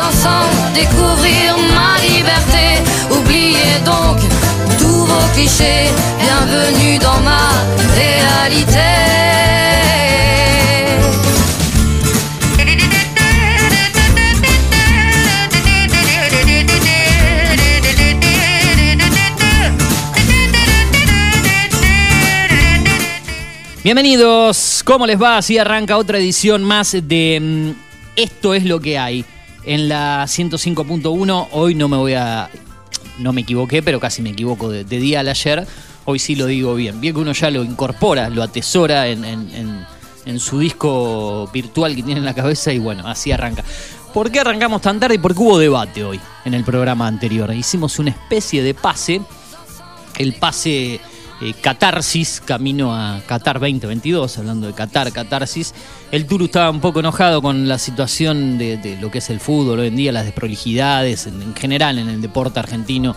Ensemble, découvrir ma liberté. Oubliez donc tous vos clichés. Bienvenue dans ma réalité. Bienvenidos, ¿cómo les va? Así arranca otra edición más de mm, Esto es lo que hay. En la 105.1, hoy no me voy a... No me equivoqué, pero casi me equivoco de, día al ayer. Hoy sí lo digo bien. Bien que uno ya lo incorpora, lo atesora en, en- en- en su disco virtual que tiene en la cabeza y bueno, así arranca. ¿Por qué arrancamos tan tarde? Porque hubo debate hoy en el programa anterior. Hicimos una especie de pase el pase eh, Catarsis, camino a Qatar 2022, hablando de Qatar, Catarsis. El Turu estaba un poco enojado con la situación de, lo que es el fútbol hoy en día, las desprolijidades en, en general en el deporte argentino.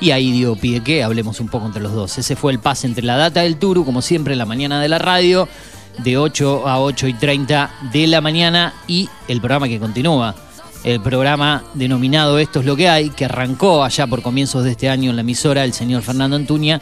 Y ahí dio pie que hablemos un poco entre los dos. Ese fue el pase entre la data del Turu, como siempre, en la mañana de la radio, de 8 a 8 y 30 de la mañana, y el programa que continúa el programa denominado Esto es lo que hay, que arrancó allá por comienzos de este año en la emisora el señor Fernando Antuña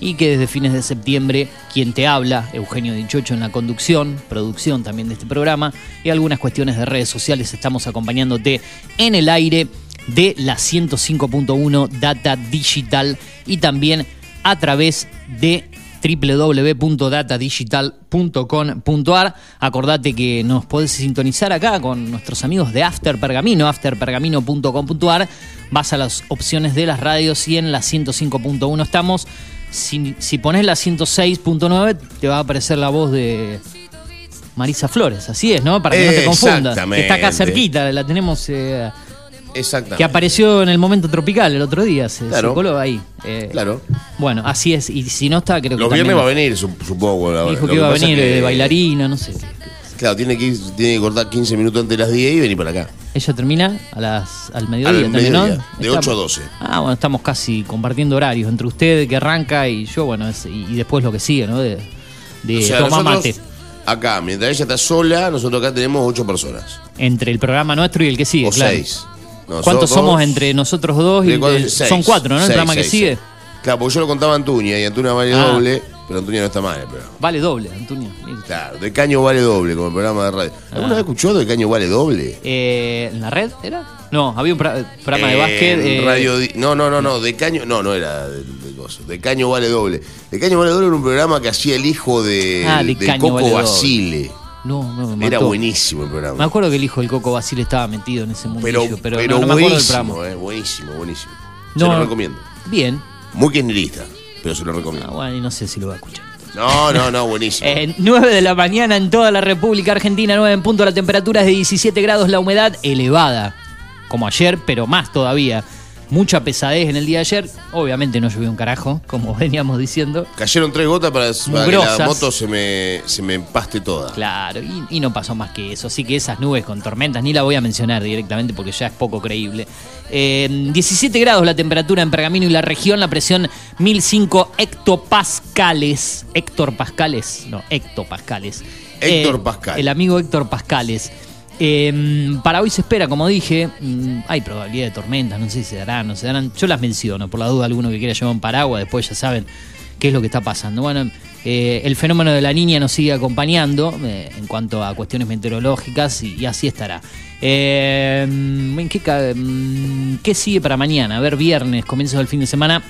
y que desde fines de septiembre quien te habla, Eugenio Dichocho en la conducción, producción también de este programa y algunas cuestiones de redes sociales estamos acompañándote en el aire de la 105.1 Data Digital y también a través de www.datadigital.com.ar. Acordate que nos podés sintonizar acá con nuestros amigos de After Pergamino, afterpergamino.com.ar. Vas a las opciones de las radios y en la 105.1 estamos. Si, si pones la 106.9 te va a aparecer la voz de Marisa Flores, así es, ¿no? Para que no te confundas. Que está acá cerquita, la tenemos... eh, Exactamente. que apareció en el momento tropical el otro día, se, se Claro. coló ahí. Eh, Claro. Bueno, así es. Y si no está, creo que Los viernes va a venir, sup- supongo. la- Dijo que iba a venir de bailarina, no sé. Claro, tiene que, ir- tiene que cortar 15 minutos antes de las 10 y venir para acá. Ella termina a las, al mediodía Al también, ¿no? mediodía, de 8 a 12. Ah, bueno, estamos casi compartiendo horarios entre usted que arranca y yo, bueno, es- y, y después lo que sigue, ¿no? De, de O sea, tomar nosotros mate. acá, mientras ella está sola, nosotros acá tenemos 8 personas. Entre el programa nuestro y el que sigue, o claro. 6. ¿Cuántos somos entre nosotros dos? Y el- son cuatro, ¿no? El programa que sigue. Claro, porque yo lo contaba a Antuña y Antuña vale Ah. doble, pero Antuña no está mal el programa. Vale doble, Antonio. Claro, de caño vale doble, como el programa de radio. ¿Alguna Ah. vez escuchó de caño vale doble? Eh, ¿En la red era? No, había un pro- programa de En básquet. eh, Radio Di- no, no, no, no, de Caño, no, no era de, de coso, de Caño Vale Doble. De Caño Vale Doble era un programa que hacía el hijo de, Ah, de del Caño Coco Vale Doble. Basile. No, no, me Era mató. buenísimo el programa. Me acuerdo que el hijo del Coco Basile estaba metido en ese pero mundillo, pero, pero no, no me acuerdo del buenísimo, programa. eh, buenísimo, buenísimo. No. Se lo recomiendo. Bien. Muy kirchnerista, pero se lo Ah, recomiendo. bueno, y no sé si lo va a escuchar. No, no, no, buenísimo. Eh, 9 de la mañana en toda la República Argentina, 9 en punto, la temperatura es de 17 grados, la humedad elevada, como ayer, pero más todavía. Mucha pesadez en el día de ayer, obviamente no llovió un carajo, como veníamos diciendo. Cayeron tres gotas para, para que la moto se me, se me empaste toda. Claro, y, y no pasó más que eso. Así que esas nubes con tormentas ni la voy a mencionar directamente porque ya es poco creíble. Eh, 17 grados la temperatura en Pergamino y la región, la presión 1005 hectopascales. Héctor Pascales, no, hectopascales. Héctor Eh, Pascal. El amigo Héctor Pascales. Eh, para hoy se espera, como dije, mm, hay probabilidad de tormentas, no sé si se darán, no se darán. Yo las menciono, por la duda alguno que quiera llevar un paraguas, después ya saben qué es lo que está pasando. Bueno, eh, el fenómeno de la niña nos sigue acompañando eh, en cuanto a cuestiones meteorológicas y, así estará. ¿en qué, mm, qué sigue para mañana? A ver, viernes, comienzos del fin de semana.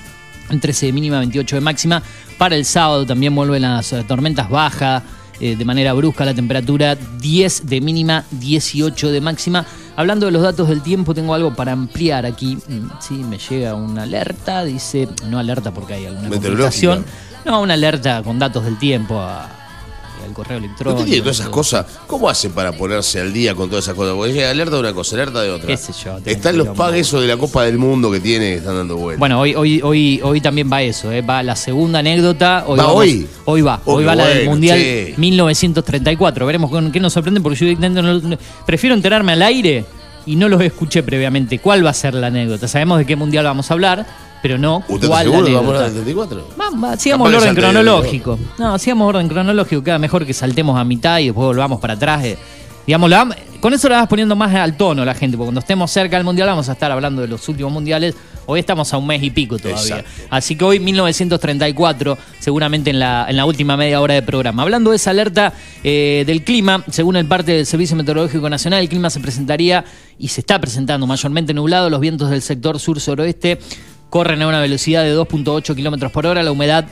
13 de mínima, 28 de máxima. Para el sábado también vuelven las eh, tormentas bajas eh, de manera brusca la temperatura, 10 de mínima, 18 de máxima. Hablando de los datos del tiempo, tengo algo para ampliar aquí. Mm, Sí, me llega una alerta, dice, no alerta porque hay alguna complicación. No, una alerta con datos del tiempo a- al correo electrónico. ¿Usted tiene todas esas todo. cosas? ¿Cómo hace para ponerse al día con todas esas cosas? Porque llega alerta de una cosa, alerta de otra. Qué sé yo, Están los pagues de la Copa del Mundo que tiene, que están dando vueltas. Bueno, hoy, hoy, hoy, hoy también va eso, ¿eh? va la segunda anécdota. Hoy ¿Va vamos- hoy? Hoy va, Oh, hoy va la del Mundial che. 1934. Veremos con qué nos sorprende porque yo no- prefiero enterarme al aire y no los escuché previamente. ¿Cuál va a ser la anécdota? Sabemos de qué Mundial vamos a hablar, pero no ¿Usted cuál seguro que vamos a anécdota. hablar del 34? Va, va, sigamos el orden cronológico. No, sigamos orden cronológico. Queda mejor que saltemos a mitad y después volvamos para atrás. eh. Digamos, la con eso la vas poniendo más al tono la gente, porque cuando estemos cerca del mundial vamos a estar hablando de los últimos mundiales. Hoy estamos a un mes y pico todavía. Exacto. Así que hoy 1934, seguramente en la, en la última media hora de programa. Hablando de esa alerta eh, del clima, según el parte del Servicio Meteorológico Nacional, el clima se presentaría y se está presentando mayormente nublado. Los vientos del sector sur-suroeste corren a una velocidad de 2.8 kilómetros por hora. La humedad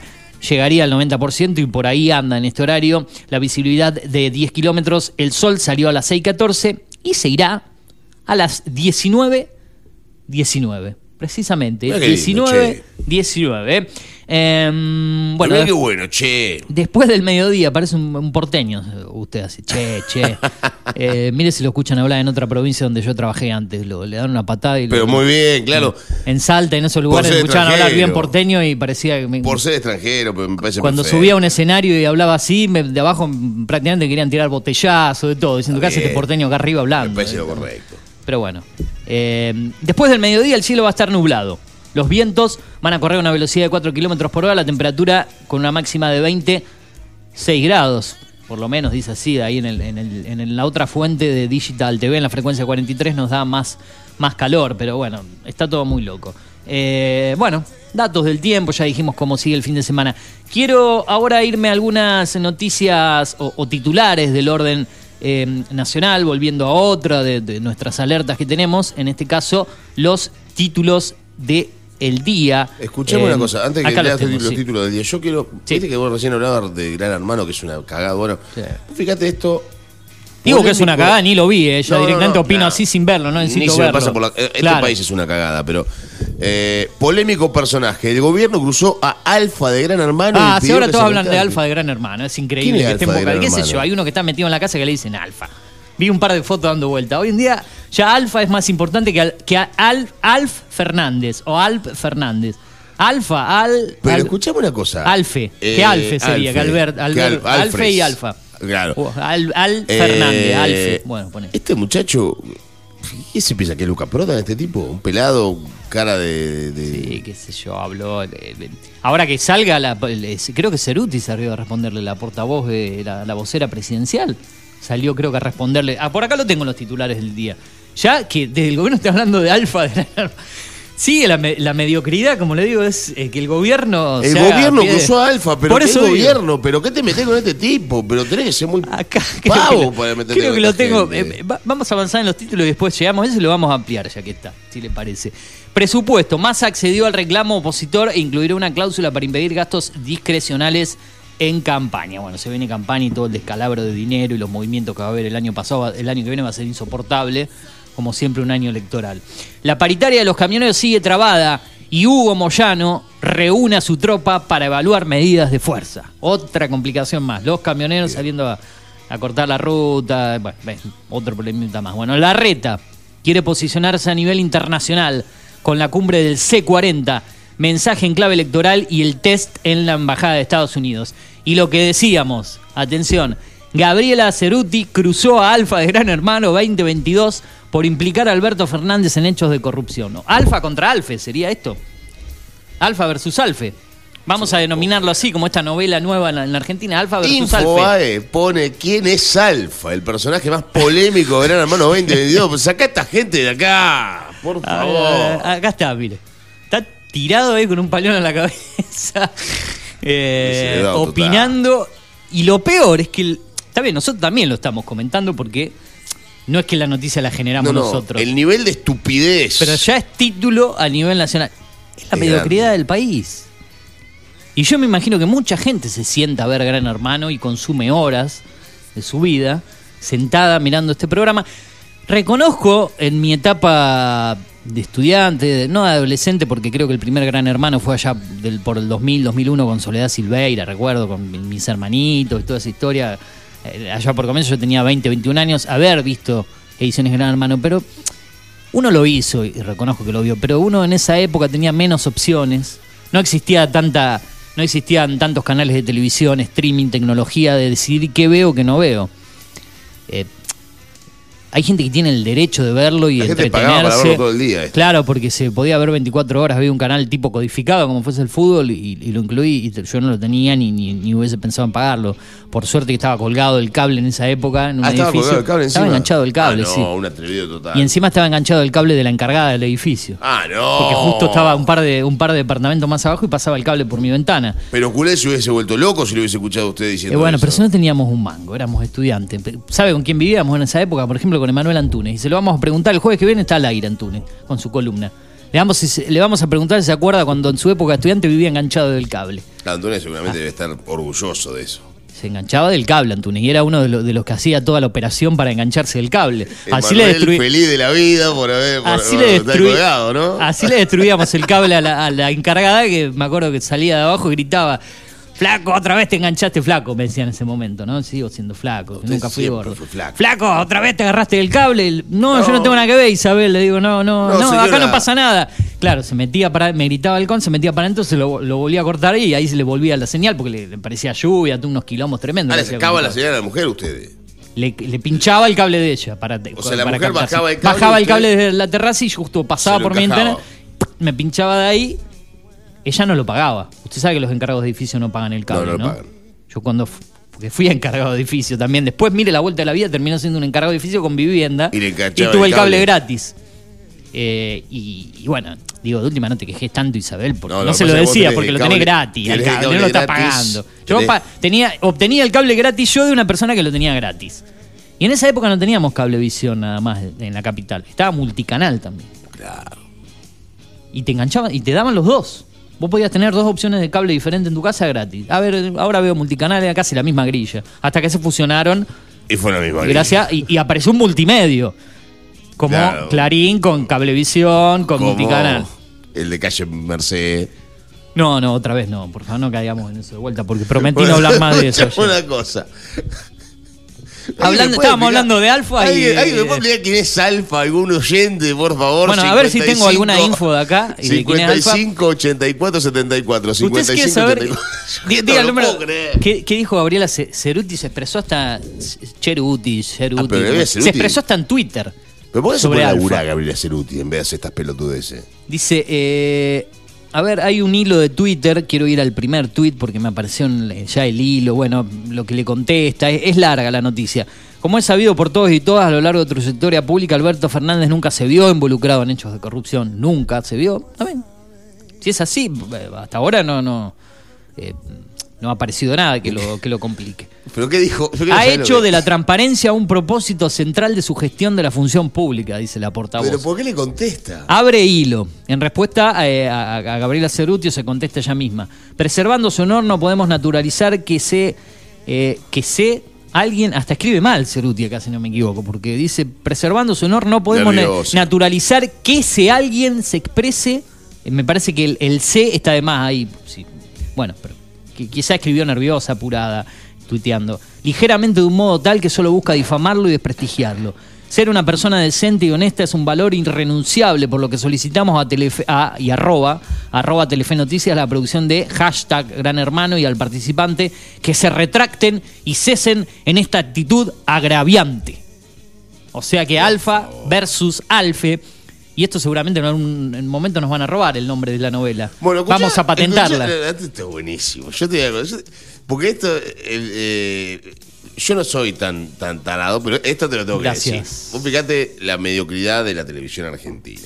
llegaría al 90% y por ahí anda en este horario. La visibilidad de 10 kilómetros. El sol salió a las 6.14 y se irá a las 19.19. Precisamente. Mirá qué lindo, 19, 19. Em, bueno, qué bueno, che. Después del mediodía, parece un, un porteño. Usted así, che, che. Eh, mire si lo escuchan hablar en otra provincia donde yo trabajé antes. Lo, le dan una patada y lo- Pero muy bien, claro. En Salta, en esos lugares, escuchaban hablar bien porteño y parecía me- Por ser extranjero, pero me parece cuando perfecto. subía a un escenario y hablaba así, me- de abajo prácticamente querían tirar botellazo, de todo, diciendo que hace este porteño acá arriba Me hablando. parece ¿eh? lo correcto. Pero bueno. Eh, después del mediodía el cielo va a estar nublado. Los vientos van a correr a una velocidad de 4 kilómetros por hora, la temperatura con una máxima de 26 grados. Por lo menos dice así, ahí en, el- en el- en la otra fuente de Digital TV, en la frecuencia 43, nos da más, más calor, pero bueno, está todo muy loco. Eh, bueno, datos del tiempo, ya dijimos cómo sigue el fin de semana. Quiero ahora irme a algunas noticias o, titulares del orden eh, nacional, volviendo a otra de nuestras alertas que tenemos, en este caso los títulos de el día. Escuchame Eh, una cosa, antes que leas los los, tengo, sí. títulos del día, yo quiero. Sí. Viste que vos recién hablabas de Gran Hermano, que es una cagada. Bueno, Sí. fíjate esto. Digo que es una cagada, ni lo vi, eh, No, no, directamente no, opino no. así sin verlo, no necesito Ni se me verlo. pasa por la. eh, Este Claro. país es una cagada, pero. eh, polémico personaje. El gobierno cruzó a Alfa de Gran Hermano. Ah, y sí, ahora todos hablan de. Alfa de Gran Hermano. Es increíble ¿Quién es que esté en Alfa de. Gran ¿Qué sé yo? Hay uno que está metido en la casa que le dicen Alfa. Vi un par de fotos dando vuelta. Hoy en día ya Alfa es más importante que, Al- que Al- Alf Fernández o Alp Fernández. Alfa, Al. Pero Al- escuchame una cosa. Alfe. Eh, que Alfe sería, que Alfe. Albert. Que Albert Al- Alfe y. Alfa. Claro. Al, Al Eh, Fernández, Alfe. Bueno, pone. Este muchacho. ¿Qué se piensa que es Luca Prodan este tipo? Un pelado, cara de. de- Sí, qué sé yo, habló. de- de- Ahora que salga, la, creo que Ceruti salió a responderle, la portavoz de la, la vocera presidencial. Salió, creo que a responderle. Ah, por acá lo tengo en los titulares del día. Ya que desde el gobierno está hablando de Alfa. De la- Sigue la, me- la mediocridad, como le digo, es eh, que el gobierno. El gobierno cruzó a Alfa, pero Por ¿qué eso digo. gobierno? ¿Pero qué te metés con este tipo? Pero tenés que ser muy Acá pavo lo- para meterte creo que lo tengo. eh, va- vamos a avanzar en los títulos y después llegamos a eso y lo vamos a ampliar ya que está, si le parece. Presupuesto. Massa accedió al reclamo opositor e incluirá una cláusula para impedir gastos discrecionales en campaña. Bueno, se viene campaña y todo el descalabro de dinero y los movimientos que va a haber el año pasado, el año que viene va a ser insoportable, como siempre un año electoral. La paritaria de los camioneros sigue trabada y Hugo Moyano reúne a su tropa para evaluar medidas de fuerza. Otra complicación más. Los camioneros saliendo a, a cortar la ruta. Bueno, otro problemita más. Bueno, la reta quiere posicionarse a nivel internacional con la cumbre del C40, mensaje en clave electoral y el test en la Embajada de Estados Unidos. Y lo que decíamos, atención, Gabriela Ceruti cruzó a Alfa de Gran Hermano 2022 por implicar a Alberto Fernández en hechos de corrupción. ¿no? Alfa contra Alfe, ¿sería esto? Alfa versus Alfe. Vamos a denominarlo así, como esta novela nueva en la, en la Argentina, Alfa versus Alfe. Infobae pone quién es Alfa, el personaje más polémico de Gran Hermano 2022. Pues Sacá a esta gente de acá, por favor. acá está, mire. Está tirado ahí con un palón en la cabeza, eh, total. opinando. Y lo peor es que, el- está bien, nosotros también lo estamos comentando porque no es que la noticia la generamos No, no, nosotros. el nivel de estupidez. Pero ya es título a nivel nacional. Es la Es mediocridad grande. del país. Y yo me imagino que mucha gente se sienta a ver Gran Hermano y consume horas de su vida sentada mirando este programa. Reconozco en mi etapa de estudiante, no de adolescente, porque creo que el primer Gran Hermano fue allá del, por el 2000, 2001 con Soledad Silveira, recuerdo, con mi- mis hermanitos y toda esa historia. Eh, allá por comienzo yo tenía 20, 21 años, haber visto ediciones Gran Hermano, pero uno lo hizo y reconozco que lo vio, pero uno en esa época tenía menos opciones. No existía tanta, no existían tantos canales de televisión, streaming, tecnología de decidir qué veo, qué no veo. Eh, hay gente que tiene el derecho de verlo y La gente entretenerse. para verlo todo el día, esto. Claro, porque se podía ver 24 horas, había un canal tipo codificado como fuese el fútbol y, y lo incluí y yo no lo tenía ni, ni, ni hubiese pensado en pagarlo. Por suerte que estaba colgado el cable en esa época en un Ah, estaba edificio. colgado el cable estaba enganchado el cable, Ah, no, sí. un atrevido total. Y encima estaba enganchado el cable de la encargada del edificio. Ah, no. Porque justo estaba un par de un par de departamentos más abajo y pasaba el cable por mi ventana. Pero culé se hubiese vuelto loco si lo hubiese escuchado usted Eh, diciendo bueno, eso. pero si no teníamos un mango, éramos estudiantes. ¿Sabe con quién vivíamos en esa época? Por ejemplo, con Emanuel Antunes. Y se lo vamos a preguntar el jueves que viene, está al aire Antunes, con su columna. Le vamos, le vamos a preguntar si se acuerda cuando en su época de estudiante vivía enganchado del cable. Antonio seguramente debe estar orgulloso de eso. Se enganchaba del cable, Antunes, y era uno de, los- de los que hacía toda la operación para engancharse del cable. Así le destruí. feliz de la vida por haber por, Así por le, destruí- colgado, ¿no? así le destruíamos el cable a la, a la encargada que me acuerdo que salía de abajo y gritaba, flaco, otra vez te enganchaste flaco, me decía en ese momento, ¿no? Sigo siendo flaco, Usted nunca fui gordo. flaco. otra vez te agarraste del cable. No, yo no tengo nada que ver, Isabel. Le digo, no, no, No, no, acá no pasa nada. Claro, se metía para, me gritaba el con, se metía para se lo, lo volvía a cortar y ahí se le volvía la señal porque le, le parecía lluvia, tuvo unos quilombos tremendos. Ah, le sacaba la el señal a la mujer ustedes. le, le pinchaba el cable de ella para O sea, la para mujer bajaba el cable Bajaba el cable desde la terraza y justo pasaba por mi ventana, me pinchaba de ahí. Ella no lo pagaba. Usted sabe que los encargados de edificio no pagan el cable, No, ¿no? no lo pagan. Yo cuando porque fui encargado de edificio también, después mire la vuelta de la vida, terminó siendo un encargado de edificio con vivienda Y le tuve el el cable, gratis. Eh, y, y bueno, digo, de última no te quejes tanto, Isabel, porque No, se lo decía, porque lo tenés cable- gratis, el cable, no lo está gratis, pagando. Yo pa- tenía, obtenía el cable gratis yo de una persona que lo tenía gratis. Y en esa época no teníamos cablevisión nada más en la capital. Estaba multicanal también. Claro. Y te enganchaban y te daban los dos. Vos podías tener dos opciones de cable diferente en tu casa gratis. A ver, ahora veo multicanal, era casi la misma grilla. Hasta que se fusionaron Y fue la misma. gracias y, y apareció un multimedio. Como Claro. Clarín con cablevisión, con Como multicanal. El de calle Mercedes. No, no, otra vez no. Por favor, no caigamos en eso de vuelta, porque prometí no hablar más de eso. Una cosa. Hablando- ¿Alguien estábamos hablando de Alfa y- ¿Alguien, alguien me puede explicar quién es Alfa? ¿Algún oyente, por favor? Bueno, a ver si tengo alguna info de acá y de quién es Alfa. 55 84 74. ¿Usted 55 quiere saber? 84. Di- No Diga el número. ¿Qué, qué dijo Gabriela Ce- Ceruti? Se expresó hasta. Cheruti, Ceruti. Ah, se expresó hasta en Twitter. ¿Pero por qué se sobre puede laburar Gabriela Ceruti en vez de hacer estas pelotudeces? Dice, eh, a ver, hay un hilo de Twitter, quiero ir al primer tweet porque me apareció ya el hilo, bueno, lo que le contesta, es, larga la noticia. Como es sabido por todos y todas a lo largo de trayectoria pública, Alberto Fernández nunca se vio involucrado en hechos de corrupción, nunca se vio. Está bien. Si es así, eh, hasta ahora no, no, eh, no ha aparecido nada que lo, que lo complique. ¿Pero qué dijo? Yo Ha hecho que- de la transparencia un propósito central de su gestión de la función pública, dice la portavoz. ¿Pero por qué le contesta? Abre hilo. En respuesta eh, a, a Gabriela Cerutio se contesta ella misma. Preservando su honor no podemos naturalizar que se, eh, que se alguien, hasta escribe mal Cerutio acá si no me equivoco, porque dice, preservando su honor no podemos na- naturalizar que ese alguien se exprese. Eh, me parece que el, el C está de más ahí. sí. Bueno, pero que quizá escribió nerviosa, apurada, tuiteando. Ligeramente de un modo tal que solo busca difamarlo y desprestigiarlo. Ser una persona decente y honesta es un valor irrenunciable, por lo que solicitamos a, Telefe- y arroba, arroba Telefe Noticias la producción de hashtag Gran Hermano y al participante que se retracten y cesen en esta actitud agraviante. O sea que Alfa versus Alfe. Y esto seguramente en un momento nos van a robar el nombre de la novela. Bueno, escuchá- Vamos a patentarla. escuchá, esto está buenísimo. Yo te digo, yo- porque esto, eh, yo no soy tan, tan tarado, pero esto te lo tengo Gracias. que decir. Vos fíjate la mediocridad de la televisión argentina.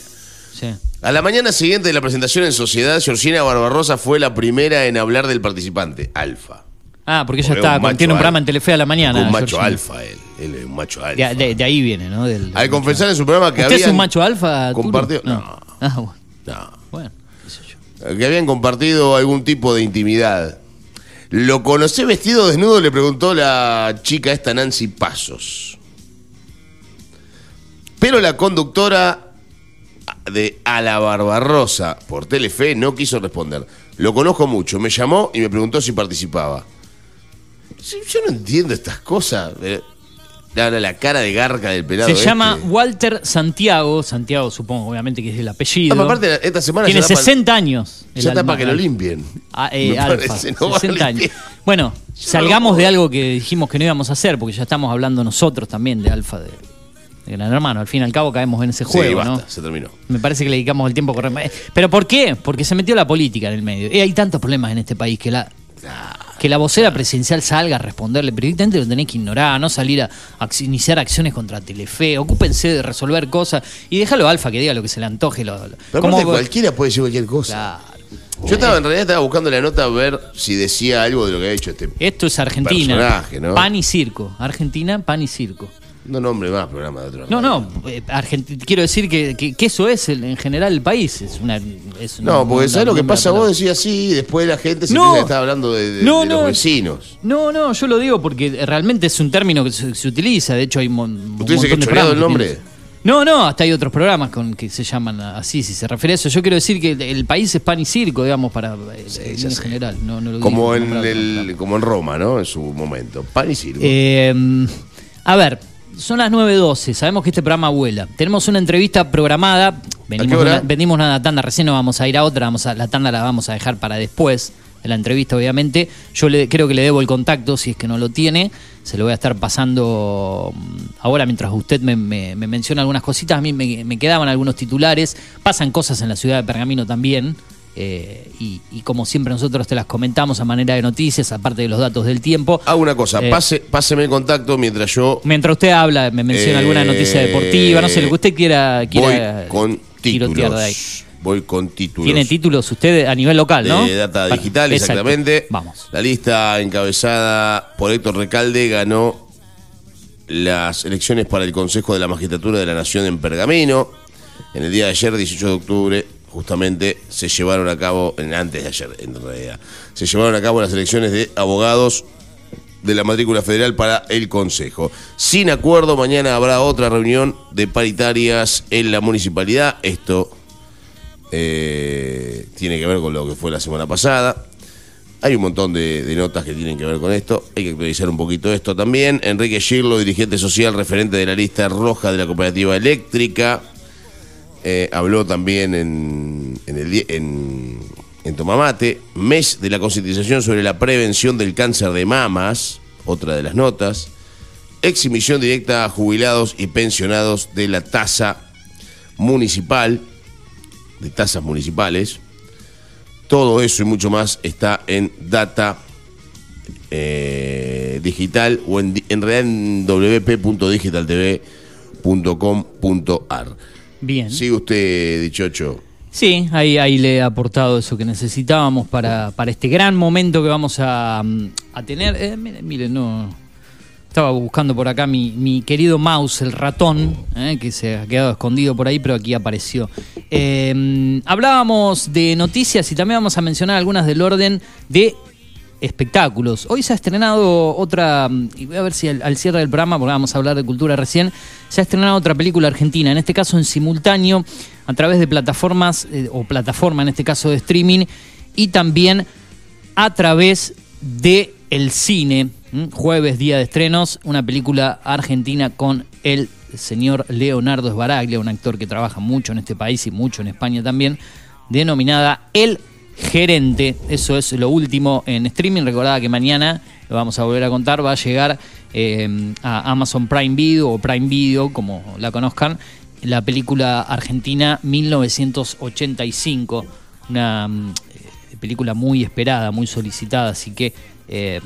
Sí. A la mañana siguiente de la presentación en Sociedad, Georgina Barbarosa fue la primera en hablar del participante, Alfa. Ah, porque ella es está, tiene un programa en Telefe a la mañana. un macho alfa él. Él es un macho alfa. De, de- de ahí viene, ¿no? Del- Al confesar en su programa que ¿Usted es habían un macho alfa? Compartido- No. no. Ah, bueno. No. Bueno, qué sé yo. que habían compartido algún tipo de intimidad. ¿Lo conocé vestido desnudo? Le preguntó la chica esta Nancy Pasos. Pero la conductora de A la Barbarosa por Telefe no quiso responder. Lo conozco mucho, me llamó y me preguntó si participaba. Yo yo no entiendo estas cosas. Eh, La, la- la cara de garca del pelado. Se este. llama Walter Santiago. Santiago, supongo, obviamente, que es el apellido. Aparte, esta semana Tiene ya está pa- 60 años. Ya está para que lo limpien. Ah, eh, Alfa, parece, no va a 60 años. Bueno, salgamos de algo que dijimos que no íbamos a hacer, porque ya estamos hablando nosotros también de Alfa. De, de Gran Hermano. Al fin y al cabo caemos en ese Sí, juego, basta, ¿no? se terminó. Me parece que le dedicamos el tiempo correcto. ¿Pero por qué? Porque se metió la política en el medio. Y hay tantos problemas en este país que la, que la vocera presidencial salga a responderle. Pero directamente lo tenés que ignorar, no salir a, a iniciar acciones contra Telefe. Ocúpense de resolver cosas y déjalo Alfa que diga lo que se le antoje. Lo, lo- Pero aparte, cualquiera puede decir cualquier cosa. Claro. Yo estaba, en realidad estaba buscando la nota a ver si decía algo de lo que había hecho este. Esto es Argentina. Personaje, ¿no? Pan y circo. Argentina, pan y circo. No nombre más programa de otro. No, no, eh, Argenti- quiero decir que, que- que eso es el- en general el país. Es una, es una- No, porque ¿sabes lo que pasa? palabra. Vos decías así y después la gente se No. estar hablando de, de- No, de no. los vecinos. No, no, yo lo digo porque realmente es un término que se, se utiliza. De hecho, hay mon- un ¿Usted dice que montón de el programas que nombre? No, no, hasta hay otros programas con que se llaman así, si se refiere a eso. Yo quiero decir que el país es pan y circo, digamos, para eh, en ya sé. general. No, no lo Como digo en, el, como en Roma, ¿no? En su momento. Pan y circo. Eh, a ver, son las 9.12, sabemos que este programa vuela. Tenemos una entrevista programada, ¿A venimos, hora? una, venimos de una tanda, recién nos vamos a ir a otra, vamos a, la tanda la vamos a dejar para después de la entrevista, obviamente. Yo le, creo que le debo el contacto, si es que no lo tiene, se lo voy a estar pasando mm, ahora mientras usted me, me- me menciona algunas cositas, a mí me, me quedaban algunos titulares, pasan cosas en la ciudad de Pergamino también. Eh, y, y como siempre nosotros te las comentamos a manera de noticias, aparte de los datos del tiempo. Hago una cosa, Eh, pase, páseme el contacto mientras yo Mientras usted habla, me menciona Eh, alguna noticia deportiva, no sé, lo que usted quiera, quiera voy con tirotear de ahí. títulos. Voy con títulos. Tiene títulos usted a nivel local, ¿no? de data Para- digital, Exacto. exactamente. Vamos. La lista encabezada por Héctor Recalde ganó las elecciones para el Consejo de la Magistratura de la Nación en Pergamino. En el día de ayer, 18 de octubre, justamente se llevaron a cabo, en- antes de ayer en realidad, se llevaron a cabo las elecciones de abogados de la matrícula federal para el Consejo. Sin acuerdo, mañana habrá otra reunión de paritarias en la municipalidad. Esto eh, tiene que ver con lo que fue la semana pasada. Hay un montón de, de notas que tienen que ver con esto. Hay que actualizar un poquito esto también. Enrique Girlo, dirigente social, referente de la lista roja de la cooperativa eléctrica, eh, habló también en, en, en, Tomamate. Mes de la concientización sobre la prevención del cáncer de mamas, otra de las notas. Exhibición directa a jubilados y pensionados de la tasa municipal, de tasas municipales. Todo eso y mucho más está en Data eh, Digital o en, en wp.digitaltv.com.ar. Bien. Sigue usted, dichocho. Sí, ahí, ahí le he aportado eso que necesitábamos para, para este gran momento que vamos a, mm, a tener. Eh, miren, miren, no. Estaba buscando por acá mi, mi querido mouse, el ratón, eh, que se ha quedado escondido por ahí, pero aquí apareció. Eh, hablábamos de noticias y también vamos a mencionar algunas del orden de espectáculos. Hoy se ha estrenado otra, mm, y voy a ver si al, cierre del programa, porque vamos a hablar de cultura recién, se ha estrenado otra película argentina, en este caso en simultáneo, a través de plataformas, eh, o plataforma en este caso de streaming, y también a través de el cine. Jueves, día de estrenos, una película argentina con el señor Leonardo Sbaraglia, un actor que trabaja mucho en este país y mucho en España también, denominada El Gerente. Eso es lo último en streaming. Recordada que mañana, lo vamos a volver a contar, va a llegar eh, a Amazon Prime Video o Prime Video, como la conozcan, la película argentina 1985. Una mm, eh, película muy esperada, muy solicitada, así que eh,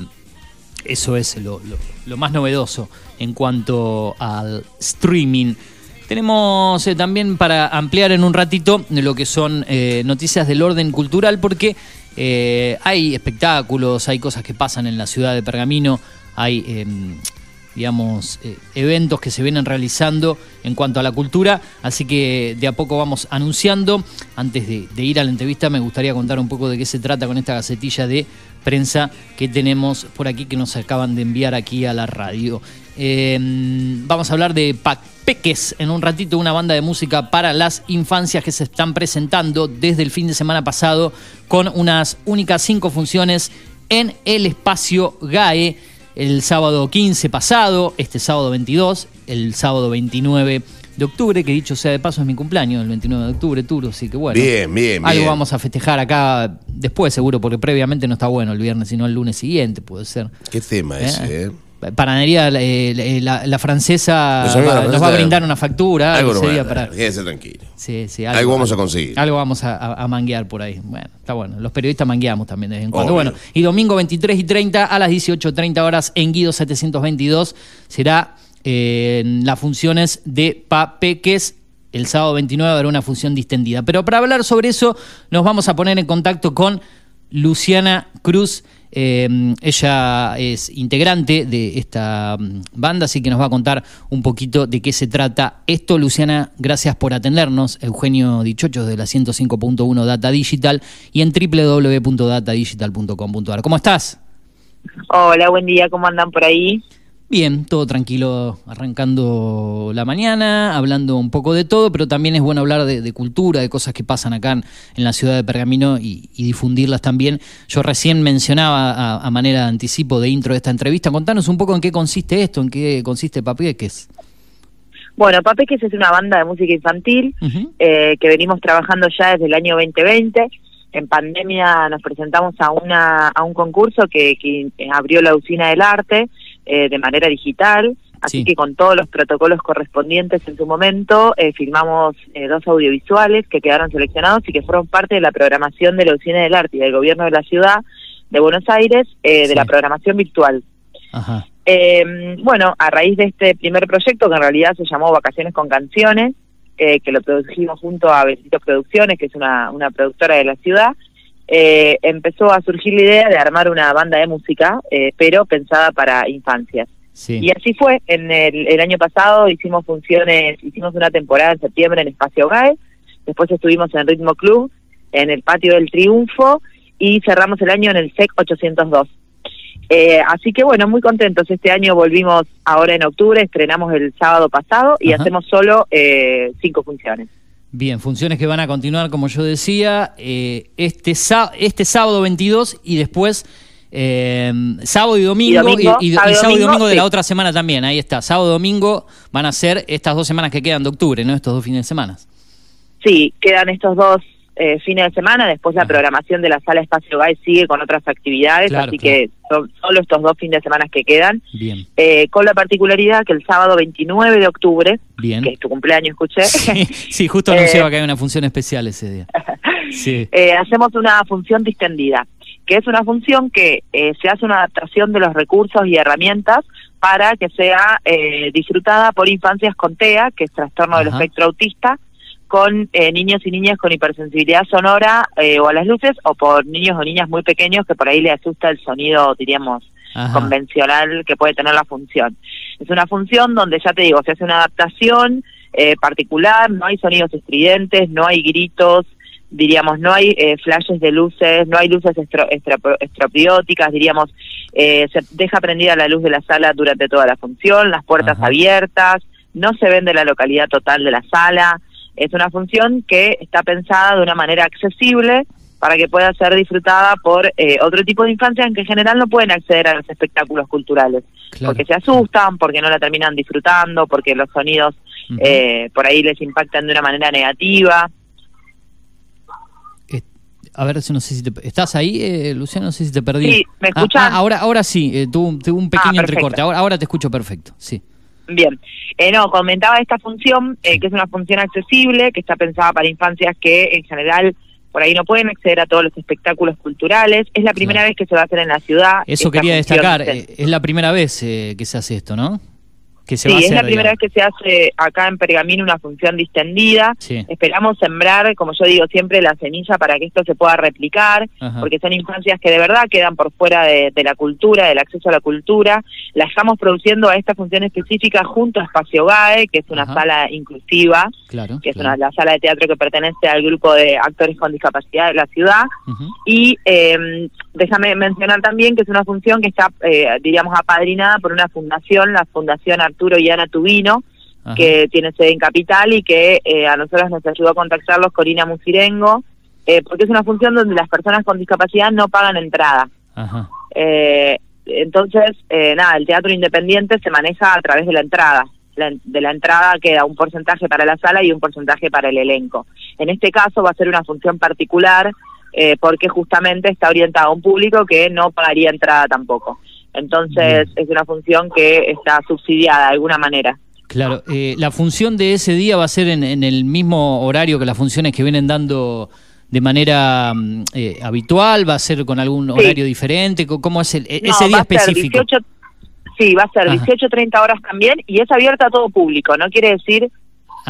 eso es lo más novedoso en cuanto al streaming. Tenemos eh, también para ampliar en un ratito lo que son eh, noticias del orden cultural, porque eh, hay espectáculos, hay cosas que pasan en la ciudad de Pergamino, hay, em, digamos, eventos que se vienen realizando en cuanto a la cultura, así que de a poco vamos anunciando. Antes de, de ir a la entrevista me gustaría contar un poco de qué se trata con esta gacetilla de prensa que tenemos por aquí que nos acaban de enviar aquí a la radio. Eh, vamos a hablar de Peques en un ratito, una banda de música para las infancias que se están presentando desde el fin de semana pasado con unas únicas cinco funciones en el espacio GAE el sábado 15 pasado, este sábado 22, el sábado 29 de octubre, que dicho sea de paso es mi cumpleaños, el 29 de octubre, Turo, así que bueno. Bien, bien, Algo bien. vamos a festejar acá después seguro, porque previamente no está bueno el viernes, sino el lunes siguiente, puede ser. ¿Qué tema Eh. ese, eh? Panadería, eh, eh, la, la francesa va- la nos va a brindar una factura. Algo para- quédese tranquilo. Sí, sí, Algo vamos a conseguir. Algo vamos a, a- a manguear por ahí. Bueno, está bueno. Los periodistas mangueamos también de vez en cuando. Obvio. Bueno, y domingo 23 y 30 a las 18.30 horas en Guido 722 será eh, las funciones de Papeques. El sábado 29 habrá una función distendida. Pero para hablar sobre eso, nos vamos a poner en contacto con Luciana Cruz. Eh, ella es integrante de esta mm, banda, así que nos va a contar un poquito de qué se trata esto. Luciana, gracias por atendernos. Eugenio Dichocho de la 105.1 Data Digital y en www.datadigital.com.ar. ¿Cómo estás? Hola, buen día, ¿cómo andan por ahí? Bien, todo tranquilo, arrancando la mañana, hablando un poco de todo, pero también es bueno hablar de, de cultura, de cosas que pasan acá en, en la ciudad de Pergamino y, y difundirlas también. Yo recién mencionaba a, a manera de anticipo de intro de esta entrevista, contanos un poco en qué consiste esto, en qué consiste Papieques. Bueno, Papeques es una banda de música infantil eh, que venimos trabajando ya desde el año 2020. En pandemia nos presentamos a una a un concurso que, que abrió la usina del arte eh, de manera digital. Así Sí. que con todos los protocolos correspondientes en su momento, eh, filmamos eh, dos audiovisuales que quedaron seleccionados y que fueron parte de la programación de la Usina del Arte y del Gobierno de la Ciudad de Buenos Aires, eh, de la programación virtual. Ajá. Eh, bueno, a raíz de este primer proyecto, que en realidad se llamó Vacaciones con Canciones, eh, que lo produjimos junto a Besitos Producciones, que es una, una productora de la ciudad, eh, empezó a surgir la idea de armar una banda de música, eh, pero pensada para infancias. Sí. Y así fue, en el, el año pasado hicimos funciones, hicimos una temporada en septiembre en Espacio GAE, después estuvimos en Ritmo Club, en el Patio del Triunfo, y cerramos el año en el SEC 802. Eh, así que bueno, muy contentos. Este año volvimos ahora en octubre, estrenamos el sábado pasado y Ajá. hacemos solo eh, cinco funciones. Bien, funciones que van a continuar, como yo decía, eh, este, este sábado 22 y después eh, sábado y domingo, Y domingo, y, y- y sábado y sábado domingo, domingo de la otra semana también. Ahí está, sábado y domingo van a ser estas dos semanas que quedan de octubre, ¿no? Estos dos fines de semana. Sí, quedan estos dos eh, fines de semana, después la programación de la sala Espacio GAE sigue con otras actividades, Claro, así claro. que son solo estos dos fines de semana que quedan. Bien, Eh, con la particularidad que el sábado 29 de octubre, bien. que es tu cumpleaños, escuché, Sí, sí, justo Eh, anunciaba que hay una función especial ese día. Sí. eh, hacemos una función distendida, que es una función que eh, se hace una adaptación de los recursos y herramientas para que sea eh, disfrutada por infancias con TEA, que es trastorno del espectro autista, con eh, niños y niñas con hipersensibilidad sonora eh, o a las luces, o por niños o niñas muy pequeños que por ahí le asusta el sonido, diríamos, Ajá. convencional que puede tener la función. Es una función donde, ya te digo, se hace una adaptación eh, particular, no hay sonidos estridentes, no hay gritos, diríamos, no hay eh, flashes de luces, no hay luces estro- estra- estropióticas, diríamos, eh, se deja prendida la luz de la sala durante toda la función, las puertas Ajá. abiertas, no se vende la localidad total de la sala. Es una función que está pensada de una manera accesible para que pueda ser disfrutada por eh, otro tipo de infancias en que en general no pueden acceder a los espectáculos culturales, Claro. porque se asustan, porque no la terminan disfrutando, porque los sonidos eh, por ahí les impactan de una manera negativa. Eh, A ver, si no sé si te, ¿estás ahí, eh, Luciano? No sé si te perdí. Sí, ¿me Ah, escuchan? ah, ahora, ahora sí, eh, tuvo, un- un pequeño perfecto. entrecorte. Ahora, ahora te escucho perfecto, sí. Bien, eh, no, comentaba esta función, eh, que es una función accesible, que está pensada para infancias que en general por ahí no pueden acceder a todos los espectáculos culturales. Es la primera Claro. vez que se va a hacer en la ciudad. Eso quería destacar. eh, es la primera vez eh, que se hace esto, ¿no? Que se Sí, va a es la primera digamos. vez que se hace acá en Pergamino una función distendida. Sí. Esperamos sembrar, como yo digo siempre, la semilla para que esto se pueda replicar, Ajá. porque son infancias que de verdad quedan por fuera de, de la cultura, del acceso a la cultura. La estamos produciendo a esta función específica junto a Espacio GAE, que es una Ajá. sala inclusiva, Claro. que es claro. una, la sala de teatro que pertenece al grupo de actores con discapacidad de la ciudad. Y eh, déjame mencionar también que es una función que está, eh, diríamos, apadrinada por una fundación, la Fundación Arturo y Ana Tubino, Ajá. que tiene sede en Capital y que eh, a nosotros nos ayudó a contactarlos Corina Musirengo, eh, porque es una función donde las personas con discapacidad no pagan entrada. Ajá. Eh, entonces, eh, nada, el teatro independiente se maneja a través de la entrada. La- de la entrada queda un porcentaje para la sala y un porcentaje para el elenco. En este caso va a ser una función particular eh, porque justamente está orientada a un público que no pagaría entrada tampoco. Entonces es una función que está subsidiada de alguna manera. Claro, eh, la función de ese día va a ser en, en, el mismo horario que las funciones que vienen dando de manera mm, eh, habitual, va a ser con algún horario diferente, ¿cómo es el, e-, ese día específico? 18, sí, va a ser 18, 30 horas también y es abierta a todo público, no quiere decir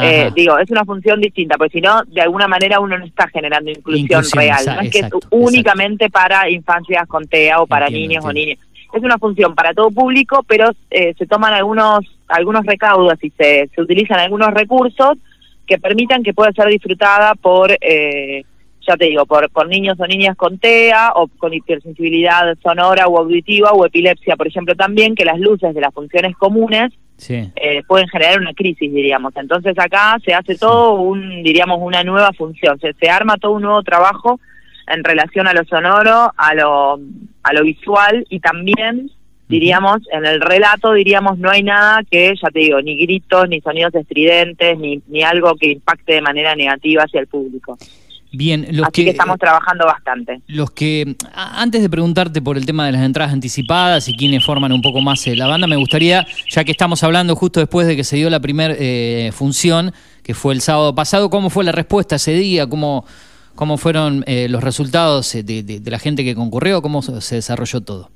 eh, digo, es una función distinta, porque si no, de alguna manera uno no está generando inclusión, real. no es que es únicamente para infancias con TEA o para niños o niñas. Es una función para todo público, pero eh, se toman algunos algunos recaudos y se, se utilizan algunos recursos que permitan que pueda ser disfrutada por, eh, ya te digo, por, por niños o niñas con TEA o con hipersensibilidad sonora o auditiva o epilepsia, por ejemplo, también, que las luces de las funciones comunes eh, pueden generar una crisis, diríamos. Entonces acá se hace todo un, diríamos, una nueva función, se, se arma todo un nuevo trabajo en relación a lo sonoro, a lo, a lo visual y también diríamos, en el relato diríamos no hay nada que, ya te digo, ni gritos, ni sonidos estridentes, ni, ni algo que impacte de manera negativa hacia el público. Bien, los Así que, estamos trabajando bastante. Los que, antes de preguntarte por el tema de las entradas anticipadas y quiénes forman un poco más eh, la banda, me gustaría, ya que estamos hablando justo después de que se dio la primera eh, función, que fue el sábado pasado, ¿cómo fue la respuesta ese día? ¿Cómo, cómo fueron eh, los resultados de, de, la gente que concurrió? ¿Cómo se desarrolló todo?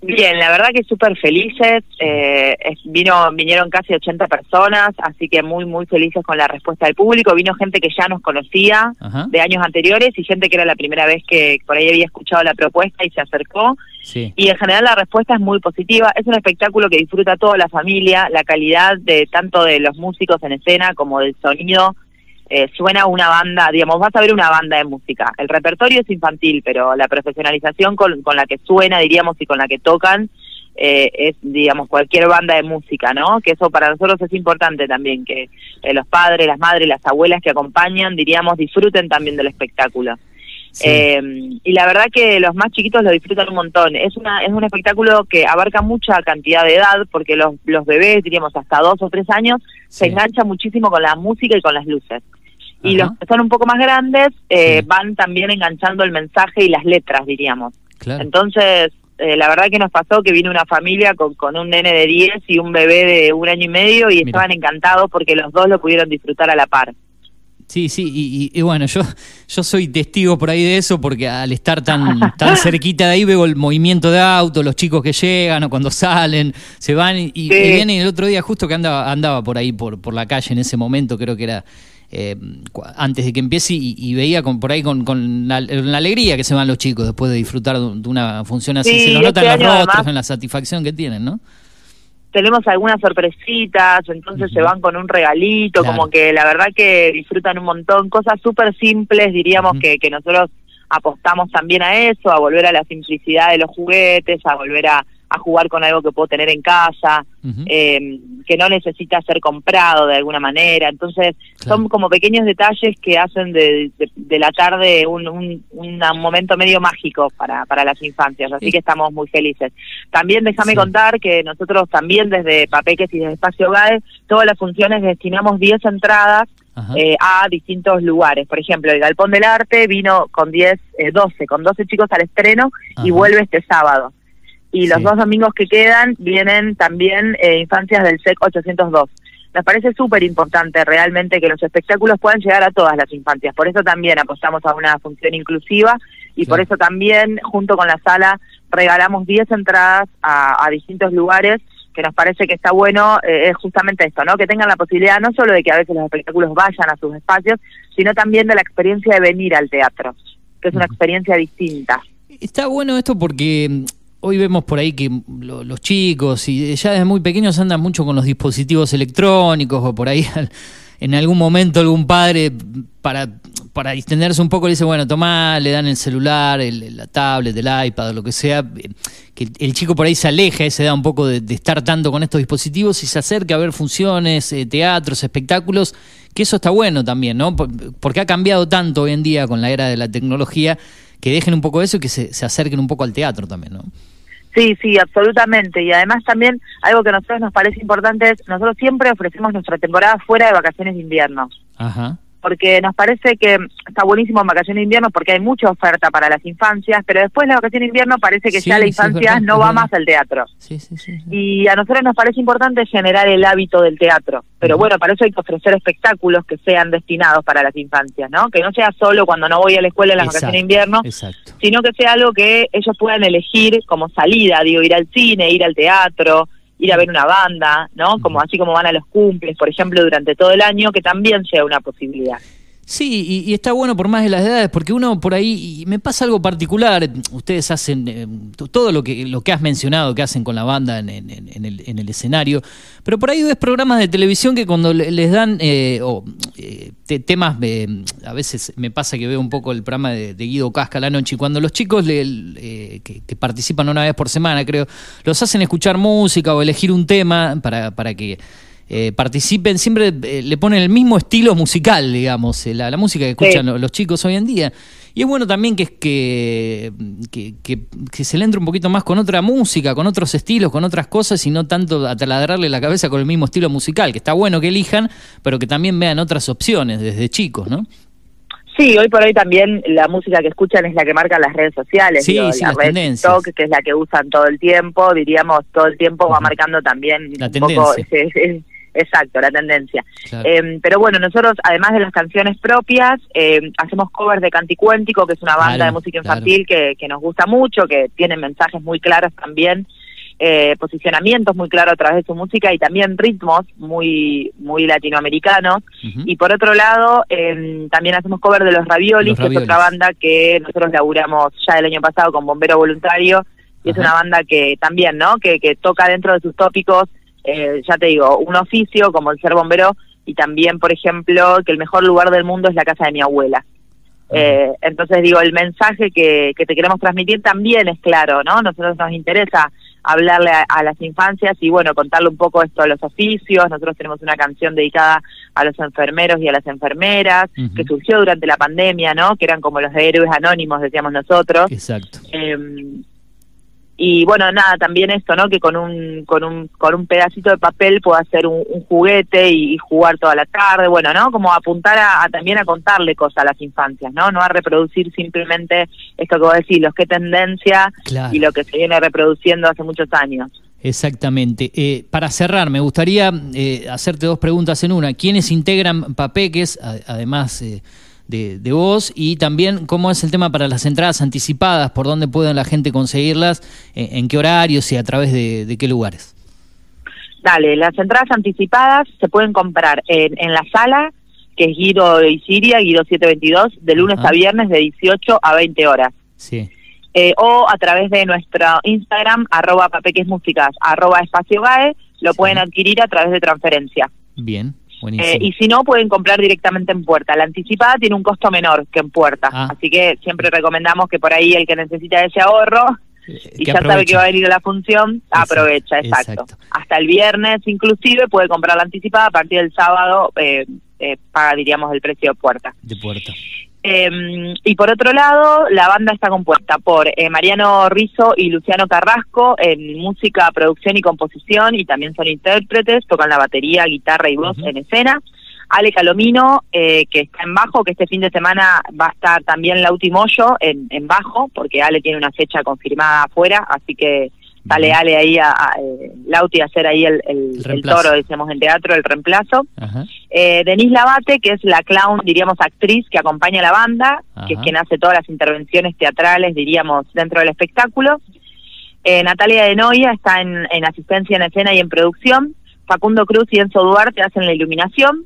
Bien, la verdad que súper felices. Eh, vino, vinieron casi 80 personas, así que muy, muy felices con la respuesta del público. Vino gente que ya nos conocía de años anteriores y gente que era la primera vez que por ahí había escuchado la propuesta y se acercó. Y en general la respuesta es muy positiva. Es un espectáculo que disfruta toda la familia, la calidad de tanto de los músicos en escena como del sonido eh, suena una banda, digamos, vas a ver una banda de música. El repertorio es infantil, pero la profesionalización con, con la que suena, diríamos, y con la que tocan, eh, es, digamos, cualquier banda de música, ¿no? Que eso para nosotros es importante también, que eh, los padres, las madres, las abuelas que acompañan, diríamos, disfruten también del espectáculo. Eh, y la verdad que los más chiquitos lo disfrutan un montón. Es una es un espectáculo que abarca mucha cantidad de edad, porque los, los bebés, diríamos, hasta dos o tres años, se enganchan muchísimo con la música y con las luces. Y los que son un poco más grandes eh, van también enganchando el mensaje y las letras, diríamos. Entonces, eh, la verdad que nos pasó que vino una familia con, con un nene de 10 y un bebé de un año y medio y estaban encantados porque los dos lo pudieron disfrutar a la par. Sí, sí, y, bueno, yo, yo soy testigo por ahí de eso porque al estar tan, tan cerquita de ahí veo el movimiento de autos, los chicos que llegan o cuando salen, se van y, y vienen el otro día justo que andaba, andaba por ahí, por, por la calle en ese momento, creo que era eh, antes de que empiece y, veía con, por ahí con, con la, alegría que se van los chicos después de disfrutar de una función así. se nos nota en este los rostros, en la satisfacción que tienen, ¿no? Tenemos algunas sorpresitas, entonces se van con un regalito, como que la verdad que disfrutan un montón, cosas súper simples, diríamos que, que nosotros apostamos también a eso, a volver a la simplicidad de los juguetes, a volver a, a jugar con algo que puedo tener en casa, eh, que no necesita ser comprado de alguna manera. Entonces, son como pequeños detalles que hacen de, la tarde un, un, momento medio mágico para, para las infancias. Así que estamos muy felices. También déjame contar que nosotros también desde Papeques y desde Espacio GAE, todas las funciones destinamos 10 entradas eh, a distintos lugares. Por ejemplo, el Galpón del Arte vino con 10, 12, eh, con 12 chicos al estreno y vuelve este sábado y los dos domingos que quedan vienen también eh, infancias del SEC 802. Nos parece súper importante realmente que los espectáculos puedan llegar a todas las infancias. Por eso también apostamos a una función inclusiva y por eso también, junto con la sala, regalamos 10 entradas a, distintos lugares que nos parece que está bueno eh, es justamente esto, ¿no? Que tengan la posibilidad no solo de que a veces los espectáculos vayan a sus espacios, sino también de la experiencia de venir al teatro, que es una experiencia distinta. Está bueno esto porque hoy vemos por ahí que los chicos y ya desde muy pequeños andan mucho con los dispositivos electrónicos o por ahí en algún momento algún padre para, para distenderse un poco le dice, bueno, toma, le dan el celular, el, la tablet, el iPad, lo que sea, que el chico por ahí se aleja se da un poco de, estar tanto con estos dispositivos y se acerca a ver funciones, eh, teatros, espectáculos, que eso está bueno también, ¿no? Porque ha cambiado tanto hoy en día con la era de la tecnología que dejen un poco eso y que se, se acerquen un poco al teatro también, ¿no? Sí, sí, absolutamente. Y además también algo que a nosotros nos parece importante es, nosotros siempre ofrecemos nuestra temporada fuera de vacaciones de invierno. Ajá. Porque nos parece que está buenísimo en vacaciones de invierno porque hay mucha oferta para las infancias, pero después de la vacaciones de invierno parece que Sí, ya la infancia verdad, no va más al teatro. Sí, sí, sí. sí. Y a nosotros nos parece importante generar el hábito del teatro. Pero bueno, para eso hay que ofrecer espectáculos que sean destinados para las infancias, ¿no? Que no sea solo cuando no voy a la escuela en las Exacto, vacaciones de invierno, Exacto. sino que sea algo que ellos puedan elegir como salida, digo, ir al cine, ir al teatro, ir a ver una banda, ¿no? Como así como van a los cumples, por ejemplo, durante todo el año, que también sea una posibilidad. Sí, y, y está bueno por más de las edades, porque uno por ahí, y me pasa algo particular, ustedes hacen eh, todo lo que, lo que has mencionado que hacen con la banda en, en- en el, en el escenario, pero por ahí ves programas de televisión que cuando le- les dan eh, o, eh, te- temas, eh, a veces me pasa que veo un poco el programa de, Guido Casca la noche, y cuando los chicos le- eh, que, que participan una vez por semana, creo, los hacen escuchar música o elegir un tema para, para que eh, participen, siempre eh, le ponen el mismo estilo musical, digamos, eh, la, la música que escuchan Sí. los chicos hoy en día. Y es bueno también que, que, que, que- que se le entre un poquito más con otra música, con otros estilos, con otras cosas y no tanto a taladrarle la cabeza con el mismo estilo musical, que está bueno que elijan, pero que también vean otras opciones desde chicos, ¿no? Sí, hoy por hoy también la música que escuchan es la que marcan las redes sociales. Sí, digo, sí, la las red tendencias. TikTok, que es la que usan todo el tiempo, diríamos, todo el tiempo va marcando también La un poco tendencia. ese- ese- exacto, la tendencia. Claro. Eh, pero bueno, nosotros, además de las canciones propias, eh, hacemos covers de Canticuéntico, que es una banda Claro, de música infantil que, que nos gusta mucho, que tiene mensajes muy claros también, eh, posicionamientos muy claros a través de su música y también ritmos muy, muy latinoamericanos. Y por otro lado, eh, también hacemos cover de Los Raviolis, Los que es otra banda que nosotros laburamos ya el año pasado con Bombero Voluntario, y es una banda que también, ¿no? Que, que toca dentro de sus tópicos, eh, ya te digo, un oficio como el ser bombero, y también, por ejemplo, que el mejor lugar del mundo es la casa de mi abuela. Eh, entonces digo, el mensaje que, que te queremos transmitir también es claro, ¿no? Nosotros nos interesa hablarle a, a las infancias y bueno, contarle un poco esto a los oficios. Nosotros tenemos una canción dedicada a los enfermeros y a las enfermeras, que surgió durante la pandemia, ¿no? Que eran como los héroes anónimos, decíamos nosotros. Exacto. Eh, y bueno, nada, también esto, ¿no? Que con un, con un, con un pedacito de papel puedo hacer un, un juguete y, y jugar toda la tarde, bueno, ¿no? Como apuntar a, a también a contarle cosas a las infancias, ¿no? No a reproducir simplemente esto que vos decís, los que tendencia Claro. y lo que se viene reproduciendo hace muchos años. Exactamente. Eh, para cerrar, me gustaría eh, hacerte dos preguntas en una. ¿Quiénes integran Papeques, a- además eh, de, de vos? Y también, ¿cómo es el tema para las entradas anticipadas? ¿Por dónde puede la gente conseguirlas? Eh, ¿En qué horarios y a través de, de qué lugares? Dale, las entradas anticipadas se pueden comprar en, en la sala, que es Guido y Siria, Guido 722, de lunes a viernes de 18 a 20 horas. Sí. eh, o a través de nuestro Instagram, arroba papequesmúsicas, arroba espacio GAE, lo pueden adquirir a través de transferencia. Bien. Eh, y si no, pueden comprar directamente en puerta. La anticipada tiene un costo menor que en puerta, Ah. así que siempre recomendamos que por ahí el que necesita ese ahorro Eh, y ya sabe que va a venir a la función, aprovecha, exacto. exacto. Hasta el viernes inclusive puede comprar la anticipada, a partir del sábado eh, eh, paga, diríamos, el precio de puerta. De puerta. Eh, y por otro lado, la banda está compuesta por eh, Mariano Rizzo y Luciano Carrasco en música, producción y composición, y también son intérpretes, tocan la batería, guitarra y voz en escena. Ale Calomino, eh, que está en bajo, que este fin de semana va a estar también Lauti Moyo en, en bajo, porque Ale tiene una fecha confirmada afuera, así que Bien. Ale ahí a, a, eh, Lauti a hacer ahí el, el- El el reemplazo. toro, decimos en teatro, el reemplazo. Ajá. Eh, Denise Lavate, que es la clown, diríamos, actriz que acompaña a la banda, que es quien hace todas las intervenciones teatrales, diríamos, dentro del espectáculo. Eh, Natalia de Noia está en, en asistencia en escena y en producción. Facundo Cruz y Enzo Duarte hacen la iluminación.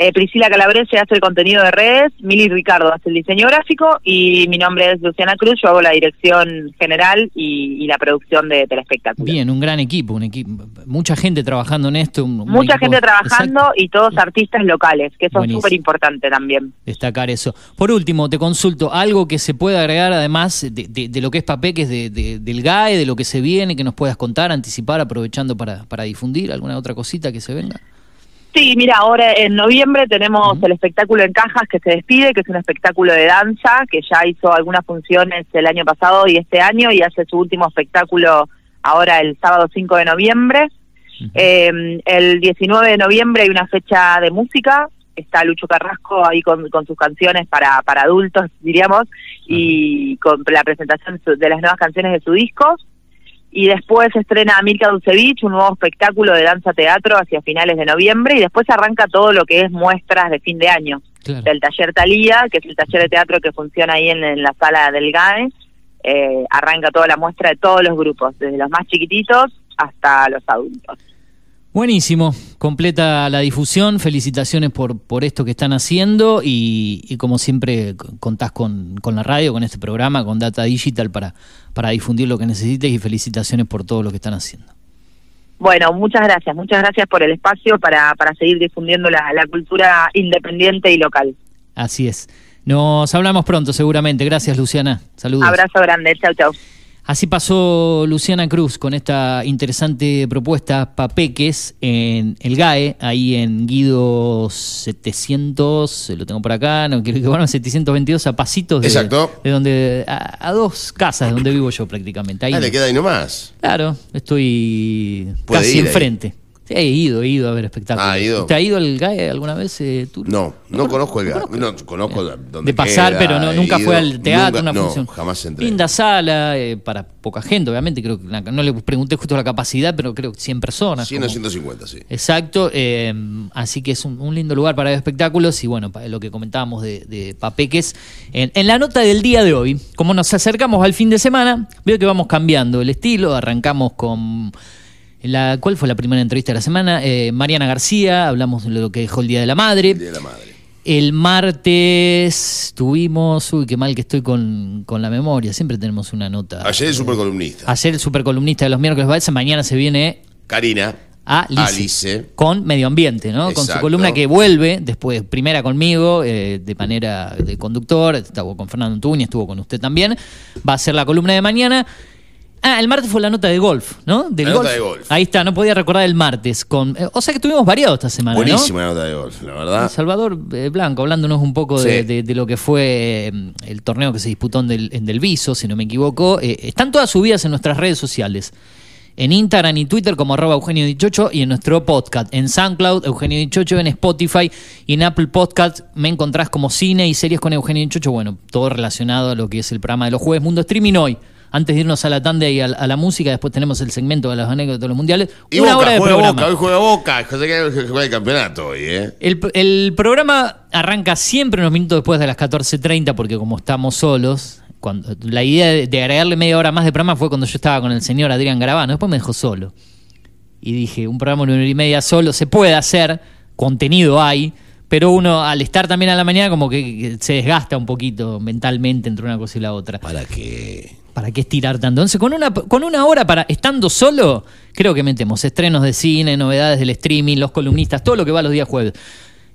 Eh, Priscila Calabrese hace el contenido de redes, Mili Ricardo hace el diseño gráfico y mi nombre es Luciana Cruz, yo hago la dirección general y, y la producción de, del espectáculo. Bien, un gran equipo, un equipo, mucha gente trabajando en esto. un- un Mucha equipo- gente trabajando Exacto. y todos artistas locales, que eso Buenísimo. es súper importante también. destacar eso. Por último, te consulto, algo que se pueda agregar además de, de- de lo que es Papeques, de, de- del GAE, de lo que se viene, que nos puedas contar, anticipar, aprovechando para, para difundir, alguna otra cosita que se venga. Sí, mira, ahora en noviembre tenemos el espectáculo en Cajas que se despide, que es un espectáculo de danza, que ya hizo algunas funciones el año pasado y este año, y hace su último espectáculo ahora el sábado 5 de noviembre. Eh, el 19 de noviembre hay una fecha de música está Lucho Carrasco ahí con, con sus canciones para, para adultos, diríamos, y con la presentación de las nuevas canciones de su disco. Y después estrena Milka Dulcevich, un nuevo espectáculo de danza teatro hacia finales de noviembre, y después arranca todo lo que es muestras de fin de año. Del taller Talía, que es el taller de teatro que funciona ahí en, la sala del GAE, eh, arranca toda la muestra de todos los grupos, desde los más chiquititos hasta los adultos. Buenísimo, completa la difusión, felicitaciones por, por esto que están haciendo y, como siempre contás con, con, la radio, con este programa, con Data Digital para, para difundir lo que necesites y felicitaciones por todo lo que están haciendo. Bueno, muchas gracias, muchas gracias por el espacio para, para seguir difundiendo la, la cultura independiente y local. Así es. Nos hablamos pronto seguramente. Gracias Luciana. Saludos. Abrazo grande. Chau, chau. Así pasó Luciana Cruz con esta interesante propuesta Papeques en el GAE, ahí en Guido 700, lo tengo por acá, no quiero que bueno, 722 a pasitos de, Exacto. de donde a, dos casas de donde vivo yo prácticamente. Ahí ah, le queda ahí nomás. Claro, estoy casi enfrente. Sí, he ido, he ido a ver espectáculos. Ah, ido. ¿Te ha ido al GAE alguna vez, eh, No, no, conozco el GAE. No, conozco De pasar, pero no, nunca fue al teatro, una función. jamás entré. Linda sala, eh, para poca gente, obviamente. Creo que no le pregunté justo la capacidad, pero creo que 100 personas. 100 o 150, sí. Exacto. Eh, así que es un, lindo lugar para ver espectáculos. Y bueno, lo que comentábamos de, de Papeques. En, en la nota del día de hoy, como nos acercamos al fin de semana, veo que vamos cambiando el estilo. Arrancamos con la, ¿Cuál fue la primera entrevista de la semana? Eh, Mariana García, hablamos de lo que dejó el Día de la Madre. El Día de la Madre. El martes tuvimos, uy, qué mal que estoy con, la memoria, siempre tenemos una nota. Ayer el supercolumnista. Ayer el supercolumnista de los miércoles mañana se viene... Karina. A Alice, Con Medio Ambiente, ¿no? Con su columna que vuelve, después, primera conmigo, eh, de manera de conductor, estuvo con Fernando Antuña, estuvo con usted también. Va a ser la columna de mañana. Ah, el martes fue la nota de golf, ¿no? Del la nota de golf. Ahí está, no podía recordar el martes. Con, eh, o sea que tuvimos variado esta semana. Buenísima nota de golf, la verdad. Salvador eh, Blanco, hablándonos un poco de, lo que fue eh, el torneo que se disputó en Del, en Viso, si no me equivoco. están todas subidas en nuestras redes sociales. En Instagram y Twitter como arroba Eugenio Dichocho y en nuestro podcast. En SoundCloud, Eugenio Dichocho, en Spotify y en Apple Podcast me encontrás como cine y series con Eugenio Dichocho. Bueno, todo relacionado a lo que es el programa de los jueves Mundo Streaming hoy antes de irnos a la tanda y a, la música, después tenemos el segmento de las anécdotas de los mundiales. Y una hora de programa. Boca, hoy juega Boca, juega el campeonato hoy, ¿eh? El, programa arranca siempre unos minutos después de las 14.30, porque como estamos solos, cuando, la idea de, agregarle media hora más de programa fue cuando yo estaba con el señor Adrián Garabano, después me dejó solo. Y dije, un programa de una hora y media solo se puede hacer, contenido hay, pero uno al estar también a la mañana como que se desgasta un poquito mentalmente entre una cosa y la otra. ¿Para qué? ¿Para qué estirar tanto? Entonces, con una, con una hora para estando solo, creo que metemos estrenos de cine, novedades del streaming, los columnistas, todo lo que va los días jueves.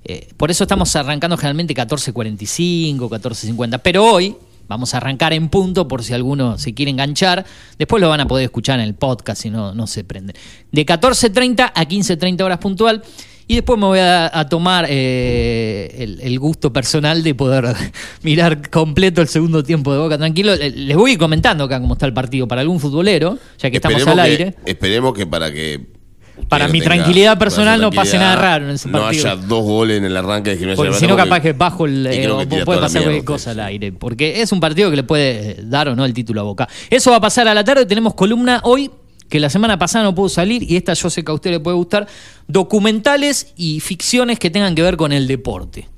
Eh, por eso estamos arrancando generalmente 14.45, 14.50. Pero hoy vamos a arrancar en punto por si alguno se quiere enganchar. Después lo van a poder escuchar en el podcast si no, no se prende. De 14.30 a 15.30 horas puntual. Y después me voy a, tomar eh, el, gusto personal de poder mirar completo el segundo tiempo de Boca tranquilo. Les voy comentando acá cómo está el partido para algún futbolero, ya que estamos al aire. Esperemos que para que para mi tranquilidad personal no pase nada raro en ese partido. No haya dos goles en el arranque de gimnasia. Porque si no, capaz que bajo el. Eh, puede pasar cualquier cosa al aire. Porque es un partido que le puede dar o no el título a Boca. Eso va a pasar a la tarde. Tenemos columna hoy que la semana pasada no pudo salir y esta yo sé que a usted le puede gustar, documentales y ficciones que tengan que ver con el deporte.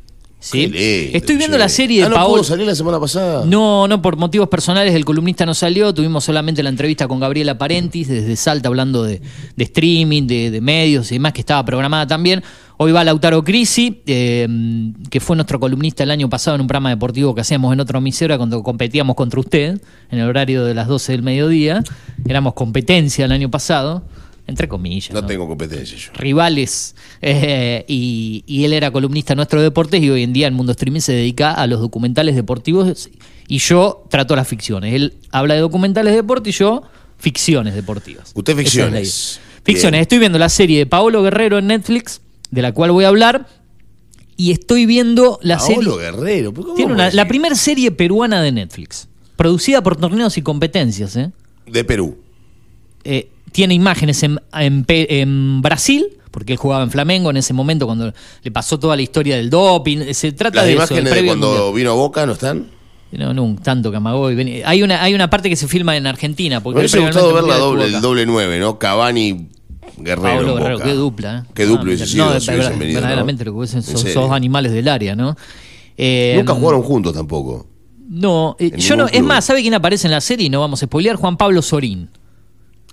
¿Sí? Estoy viendo la serie de ah, ¿no pudo salir la semana pasada? No, no, por motivos personales el columnista no salió. Tuvimos solamente la entrevista con Gabriela Parentis desde Salta hablando de, streaming, de, de, medios y demás, que estaba programada también. Hoy va Lautaro Crisi, eh, que fue nuestro columnista el año pasado en un programa deportivo que hacíamos en otra emisora cuando competíamos contra usted, en el horario de las 12 del mediodía. Éramos competencia el año pasado, entre comillas. No, tengo competencia yo. Rivales. Eh, y, él era columnista de nuestro deportes y hoy en día en Mundo Streaming se dedica a los documentales deportivos y yo trato las ficciones. Él habla de documentales de deporte y yo ficciones deportivas. Usted ficciones. ficciones. Estoy viendo la serie de Paolo Guerrero en Netflix de la cual voy a hablar. Y estoy viendo la serie. Guerrero. Tiene la primera serie peruana de Netflix. Producida por torneos y competencias, ¿eh? De Perú. Eh, tiene imágenes en, en, Brasil, porque él jugaba en Flamengo en ese momento cuando le pasó toda la historia del doping. Se trata Las de imágenes de cuando Mundial. vino a Boca no están. No, no, tanto Camagüey. Hay una, hay una parte que se filma en Argentina. Me Porque hubiese él gustado ver la doble, el doble nueve, ¿no? Cavani Guerrero. Pablo Guerrero, qué dupla. ¿eh? Qué dupla Ah, hubiese sido si verdad- venido, ¿no? Verdaderamente lo que hubiesen ¿En son, sos animales del área, ¿no? Eh, Nunca jugaron juntos tampoco. No, eh, yo no, ningún es club. más, ¿sabe quién aparece en la serie? Y no vamos a spoilear, Juan Pablo Sorín.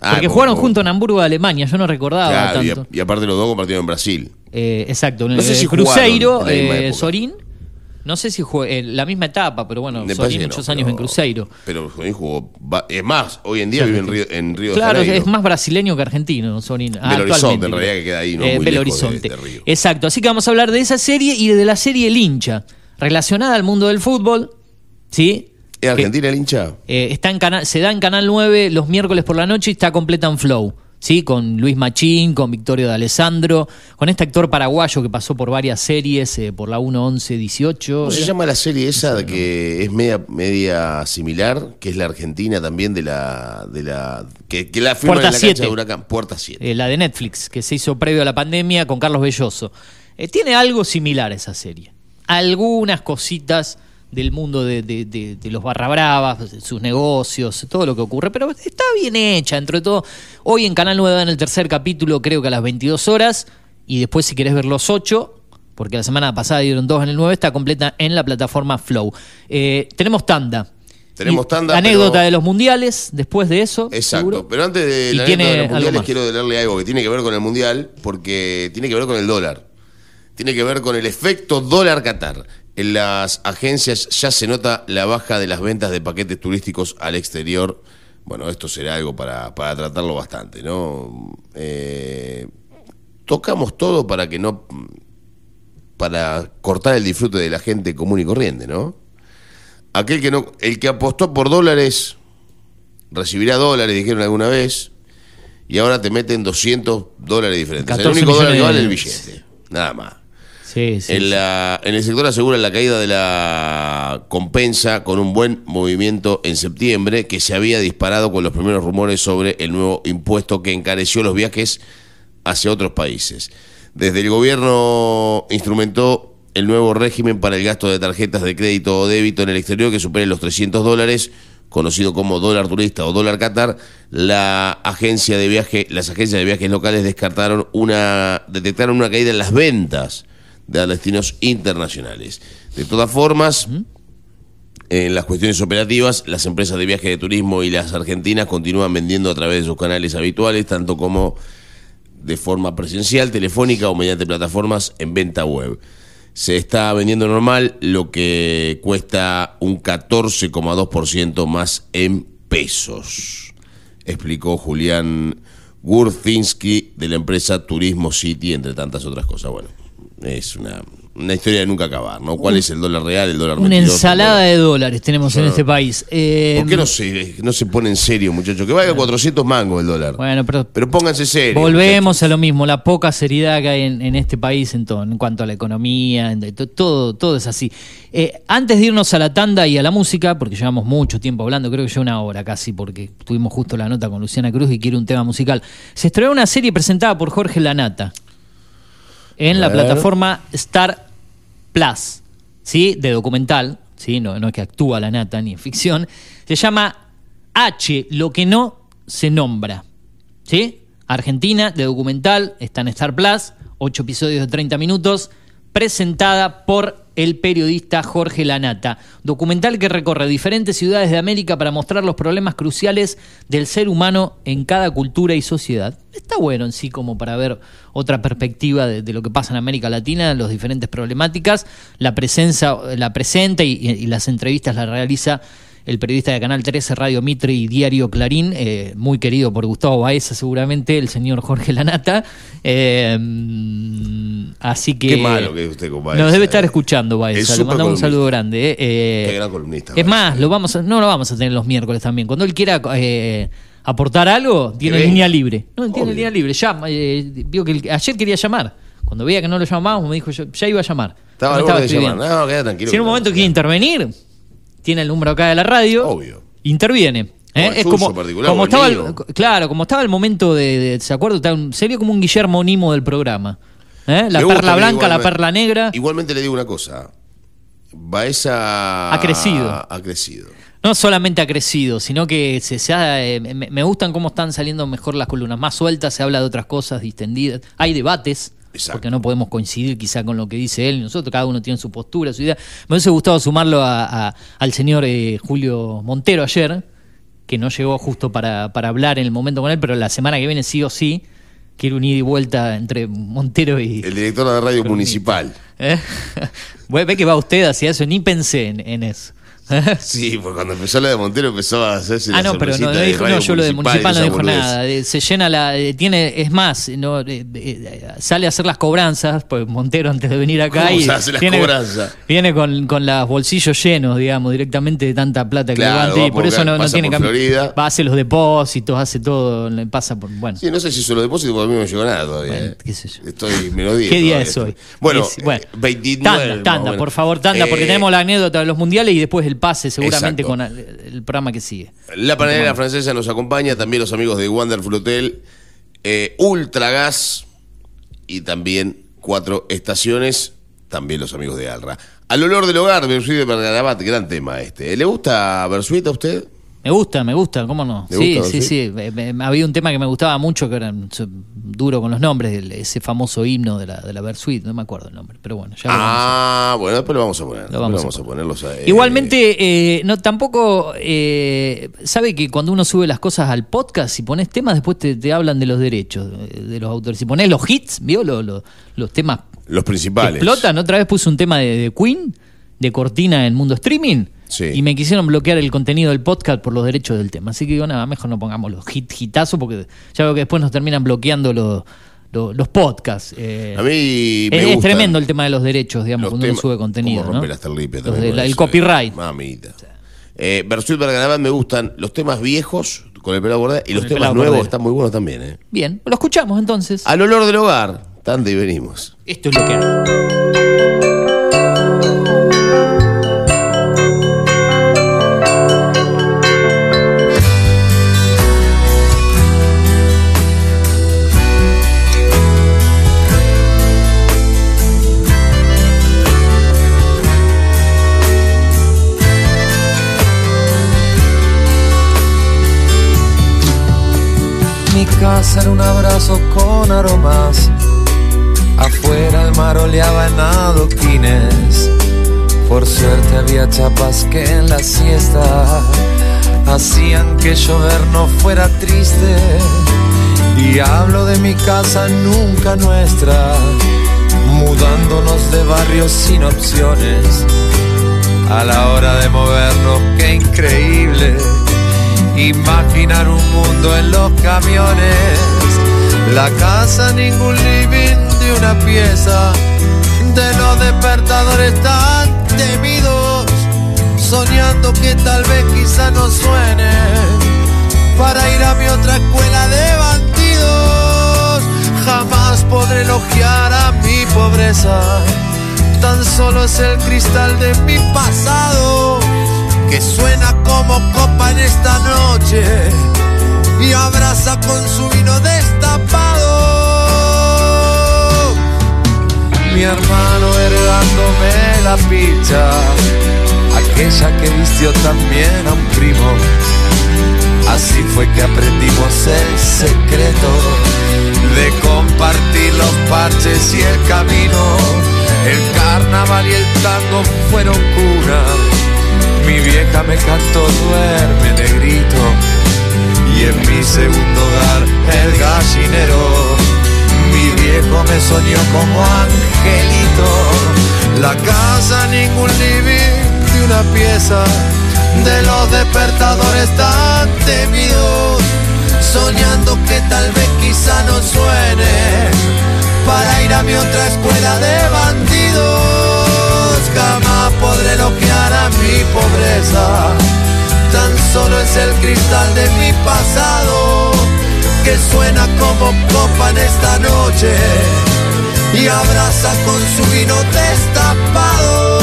Ah, Porque jugaron juntos en Hamburgo de Alemania, yo no recordaba Claro, y, tanto. a- y aparte los dos compartieron en Brasil. Eh, exacto, No sé si Cruzeiro, eh. Sorín. No sé si jugó en la misma etapa, pero bueno, Me que muchos no, años pero- en Cruzeiro. Pero Sorín jugó. Es más, hoy en día vive en Río, en Río de Claro, Janeiro. es más brasileño que argentino, Sorín. Belo Horizonte, en realidad, que queda ahí, ¿no? Eh, Muy Belo lejos de- Horizonte. de Río. Exacto, así que vamos a hablar de esa serie y de la serie El hincha, relacionada al mundo del fútbol, ¿sí? ¿Es Que- Argentina el hincha? Eh, está en canal, se da en Canal 9 los miércoles por la noche y está completa en Flow. ¿Sí? Con Luis Machín, con Victorio de Alessandro, con este actor paraguayo que pasó por varias series, eh, por la 1, 11, 18. ¿Cómo se llama la serie esa que es media, media similar? Que es la Argentina también de la. De la que, que la firman Puerta en la cancha 7. de Huracán. Puerta 7. eh, la de Netflix, que se hizo previo a la pandemia con Carlos Belloso. Eh, tiene algo similar esa serie. Algunas cositas del mundo de, de- de- de los barra bravas, sus negocios, todo lo que ocurre, pero está bien hecha, entre todo. Hoy en Canal 9 en el tercer capítulo, creo que a las 22 horas, y después si querés ver los 8, porque la semana pasada dieron dos en el 9, está completa en la plataforma Flow. Eh, tenemos tanda. Tenemos tanda, Anécdota pero- de los mundiales, después de eso. Exacto. seguro. Pero antes de la anécdota de los mundiales, quiero leerle algo que tiene que ver con el mundial, porque tiene que ver con el dólar. Tiene que ver con el efecto dólar Qatar. En las agencias ya se nota la baja de las ventas de paquetes turísticos al exterior. Bueno, esto será algo para, para tratarlo bastante, ¿no? Eh, tocamos todo para que no. para cortar el disfrute de la gente común y corriente, ¿no? Aquel que no. El que apostó por dólares recibirá dólares, dijeron alguna vez, y ahora te meten 200 dólares diferentes. el 14 único dólar que vale es el billete, nada más. Sí, sí, En, la- en el sector aseguran la caída de la compensa con un buen movimiento en septiembre que se había disparado con los primeros rumores sobre el nuevo impuesto que encareció los viajes hacia otros países. Desde el gobierno instrumentó el nuevo régimen para el gasto de tarjetas de crédito o débito en el exterior que supere los 300 dólares, conocido como dólar turista o dólar Qatar. La agencia de viaje, las agencias de viajes locales descartaron una, detectaron una caída en las ventas de destinos internacionales. De todas formas, en las cuestiones operativas, las empresas de viaje de turismo y las argentinas continúan vendiendo a través de sus canales habituales, tanto como de forma presencial, telefónica o mediante plataformas en venta web. Se está vendiendo normal, lo que cuesta un 14,2% más en pesos, explicó Julián Gurzinski de la empresa Turismo City, entre tantas otras cosas. Bueno, es una, una historia de nunca acabar, ¿no? ¿Cuál es el dólar real, el dólar Una mentiroso, ensalada dólar- de dólares tenemos en este país. Eh, ¿Por qué no se, no se pone en serio, muchachos? Que valga 400 mangos el dólar. Bueno, pero Pero pónganse serios. volvemos a lo mismo, la poca seriedad que hay en, en este país en todo, en cuanto a la economía, en todo, todo es así. Eh, antes de irnos a la tanda y a la música, porque llevamos mucho tiempo hablando, creo que ya una hora casi, porque tuvimos justo la nota con Luciana Cruz y quiere un tema musical. Se estrenó una serie presentada por Jorge Lanata en la plataforma Star Plus, ¿sí? De documental, ¿sí? No, no es que actúa la nata ni en ficción. Se llama H, lo que no se nombra, ¿sí? Argentina, de documental, está en Star Plus, ocho episodios de 30 minutos, presentada por el periodista Jorge Lanata. Documental que recorre diferentes ciudades de América para mostrar los problemas cruciales del ser humano en cada cultura y sociedad. Está bueno en sí como para ver otra perspectiva de, lo que pasa en América Latina, las diferentes problemáticas. La presencia, la presenta y, y las entrevistas la realiza el periodista de Canal 13, Radio Mitre y Diario Clarín, eh, muy querido por Gustavo Baeza seguramente, el señor Jorge Lanata. Eh, así que... Qué malo que es usted con Baeza, Nos debe estar eh. escuchando Es Baeza, le súper mandamos un saludo grande. Qué gran columnista, Es Baeza. más, lo vamos a- no lo vamos a tener los miércoles también. Cuando él quiera eh, aportar algo, tiene línea libre. No, tiene Obvio. línea libre. Llama, eh, vio que el- ayer quería llamar. Cuando veía que no lo llamábamos, me dijo, yo, ya iba a llamar. Estaba al borde de llamar. No, queda tranquilo. Si en un momento no, quiere intervenir, tiene el número acá de la radio. Obvio. Interviene. ¿Eh? No, es como, estaba el- claro, como estaba el momento de, de- ¿se acuerda? Estaba un- Sería como un Guillermo Nimo del programa. ¿Eh? La perla blanca, la perla negra. Igualmente le digo una cosa. Baeza Ha crecido. Ha crecido. No solamente ha crecido, sino que se, se ha, eh, me, me gustan cómo están saliendo mejor las columnas, más sueltas, se habla de otras cosas distendidas, hay debates, Exacto. porque no podemos coincidir quizá con lo que dice él, nosotros cada uno tiene su postura, su idea. Me hubiese gustado sumarlo a- a- al señor eh, Julio Montero ayer, que no llegó justo para, para hablar en el momento con él, pero la semana que viene sí o sí, quiero un ida y vuelta entre Montero y... El director de radio municipal. ¿Eh? Ve ve que va usted hacia eso, ni pensé en, en eso. Sí, porque cuando empezó la de Montero empezó a hacerse Ah, la no, pero no, de dijo, no, yo lo de municipal no dijo nada. Eh, Se llena la. eh, Tiene, es más, no, eh, eh, sale a hacer las cobranzas, pues Montero antes de venir acá. ¿Cómo y se hace las viene, cobranzas? Viene con, con los bolsillos llenos, digamos, directamente de tanta plata que Claro, levanta. va Y por por eso acá, no, no pasa tiene por cambio. Florida. Va, hace los depósitos, hace todo, le pasa por. Bueno. Sí, no sé si eso lo depósito porque a mí no me llegó nada todavía. Bueno, eh. qué sé yo. Estoy menos 10 ¿Qué día todavía. es hoy? Bueno, eh, 29. Tanda, tanda, menos. por favor, tanda, porque Eh, tenemos la anécdota de los mundiales y después el pase, seguramente, Exacto. con el, programa que sigue. La panadera francesa nos acompaña, también los amigos de Wonderful Hotel, eh, Ultragas y también Cuatro Estaciones, también los amigos de Alra. Al olor del hogar, Bersuit de Bergarabat, gran tema este. ¿Le gusta Bersuit a usted? Me gusta, me gusta, ¿cómo no? ¿Le Sí, gusta, sí, sí? había un tema que me gustaba mucho, que era duro con los nombres, el- ese famoso himno de la, de la Versuit, no me acuerdo el nombre, pero bueno, ya lo vamos a- Ah, bueno, después lo vamos a poner. Lo vamos a a ponerlos Igualmente, eh, no tampoco eh, sabe que cuando uno sube las cosas al podcast, si pones temas, después te, te hablan de los derechos eh, de los autores. Si pones los hits, ¿vio? Lo- lo- los temas los que principales. explotan. Otra vez puse un tema de, de Queen, de cortina en Mundo Streaming. Sí. Y me quisieron bloquear el contenido del podcast por los derechos del tema. Así que digo, nada, mejor no pongamos los hit, hitazos porque ya veo que después nos terminan bloqueando los, los, los podcasts. eh. A mí me es, tremendo el tema de los derechos, digamos, los cuando uno sube contenido. ¿no? rompe las terlipes Los también de con la- el copyright. eh. Mamita. Eh, Bersuit Bergarabat me gustan los temas viejos con el pelo bordado y los temas pelado nuevos Cordero. están muy buenos también. ¿eh? Bien, lo escuchamos entonces. Al olor del hogar, tanda y venimos. Esto es lo que hay. Aromas. Afuera el mar oleaba en adoquines. Por suerte había chapas que en la siesta hacían que llover no fuera triste. Y hablo de mi casa nunca nuestra, mudándonos de barrios sin opciones. A la hora de movernos, qué increíble imaginar un mundo en los camiones. La casa, ningún living de una pieza, de los despertadores tan temidos, soñando que tal vez quizá no suene. Para ir a mi otra escuela de bandidos. Jamás podré elogiar a mi pobreza, tan solo es el cristal de mi pasado que suena como copa en esta noche y abraza con su vino destapado. Mi hermano heredándome la picha, aquella que vistió también a un primo. Así fue que aprendimos el secreto de compartir los parches y el camino. El carnaval y el tango fueron cuna. Mi vieja me cantó duerme negrito y en mi segundo hogar el gallinero. Mi viejo me soñó como angelito. La casa ningún living de una pieza de los despertadores tan temidos, soñando que tal vez quizá no suene para ir a mi otra escuela de bandidos. Jamás podré elogiar a mi pobreza, tan solo es el cristal de mi pasado que suena como copa en esta noche y abraza con su vino destapado.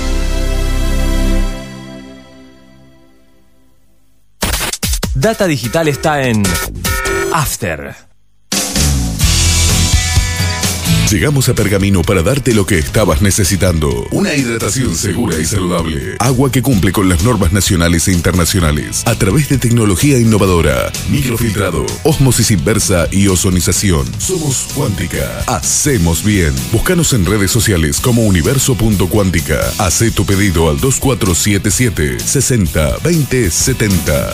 Data Digital está en After. Llegamos a Pergamino para darte lo que estabas necesitando. Una hidratación segura y saludable. Agua que cumple con las normas nacionales e internacionales. A través de tecnología innovadora. Microfiltrado, osmosis inversa y ozonización. Somos Cuántica. Hacemos bien. Búscanos en redes sociales como universo.cuántica. Haz tu pedido al 2477 60 20 70.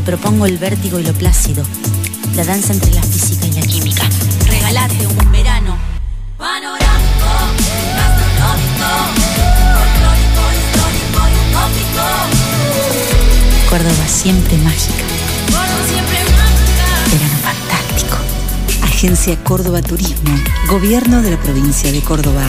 Te propongo el vértigo y lo plácido, la danza entre la física y la química. Regalate un verano panorámico, gastronómico, folclórico, histórico y utópico. Córdoba siempre mágica. Córdoba siempre mágica. Verano fantástico. Agencia Córdoba Turismo, Gobierno de la provincia de Córdoba.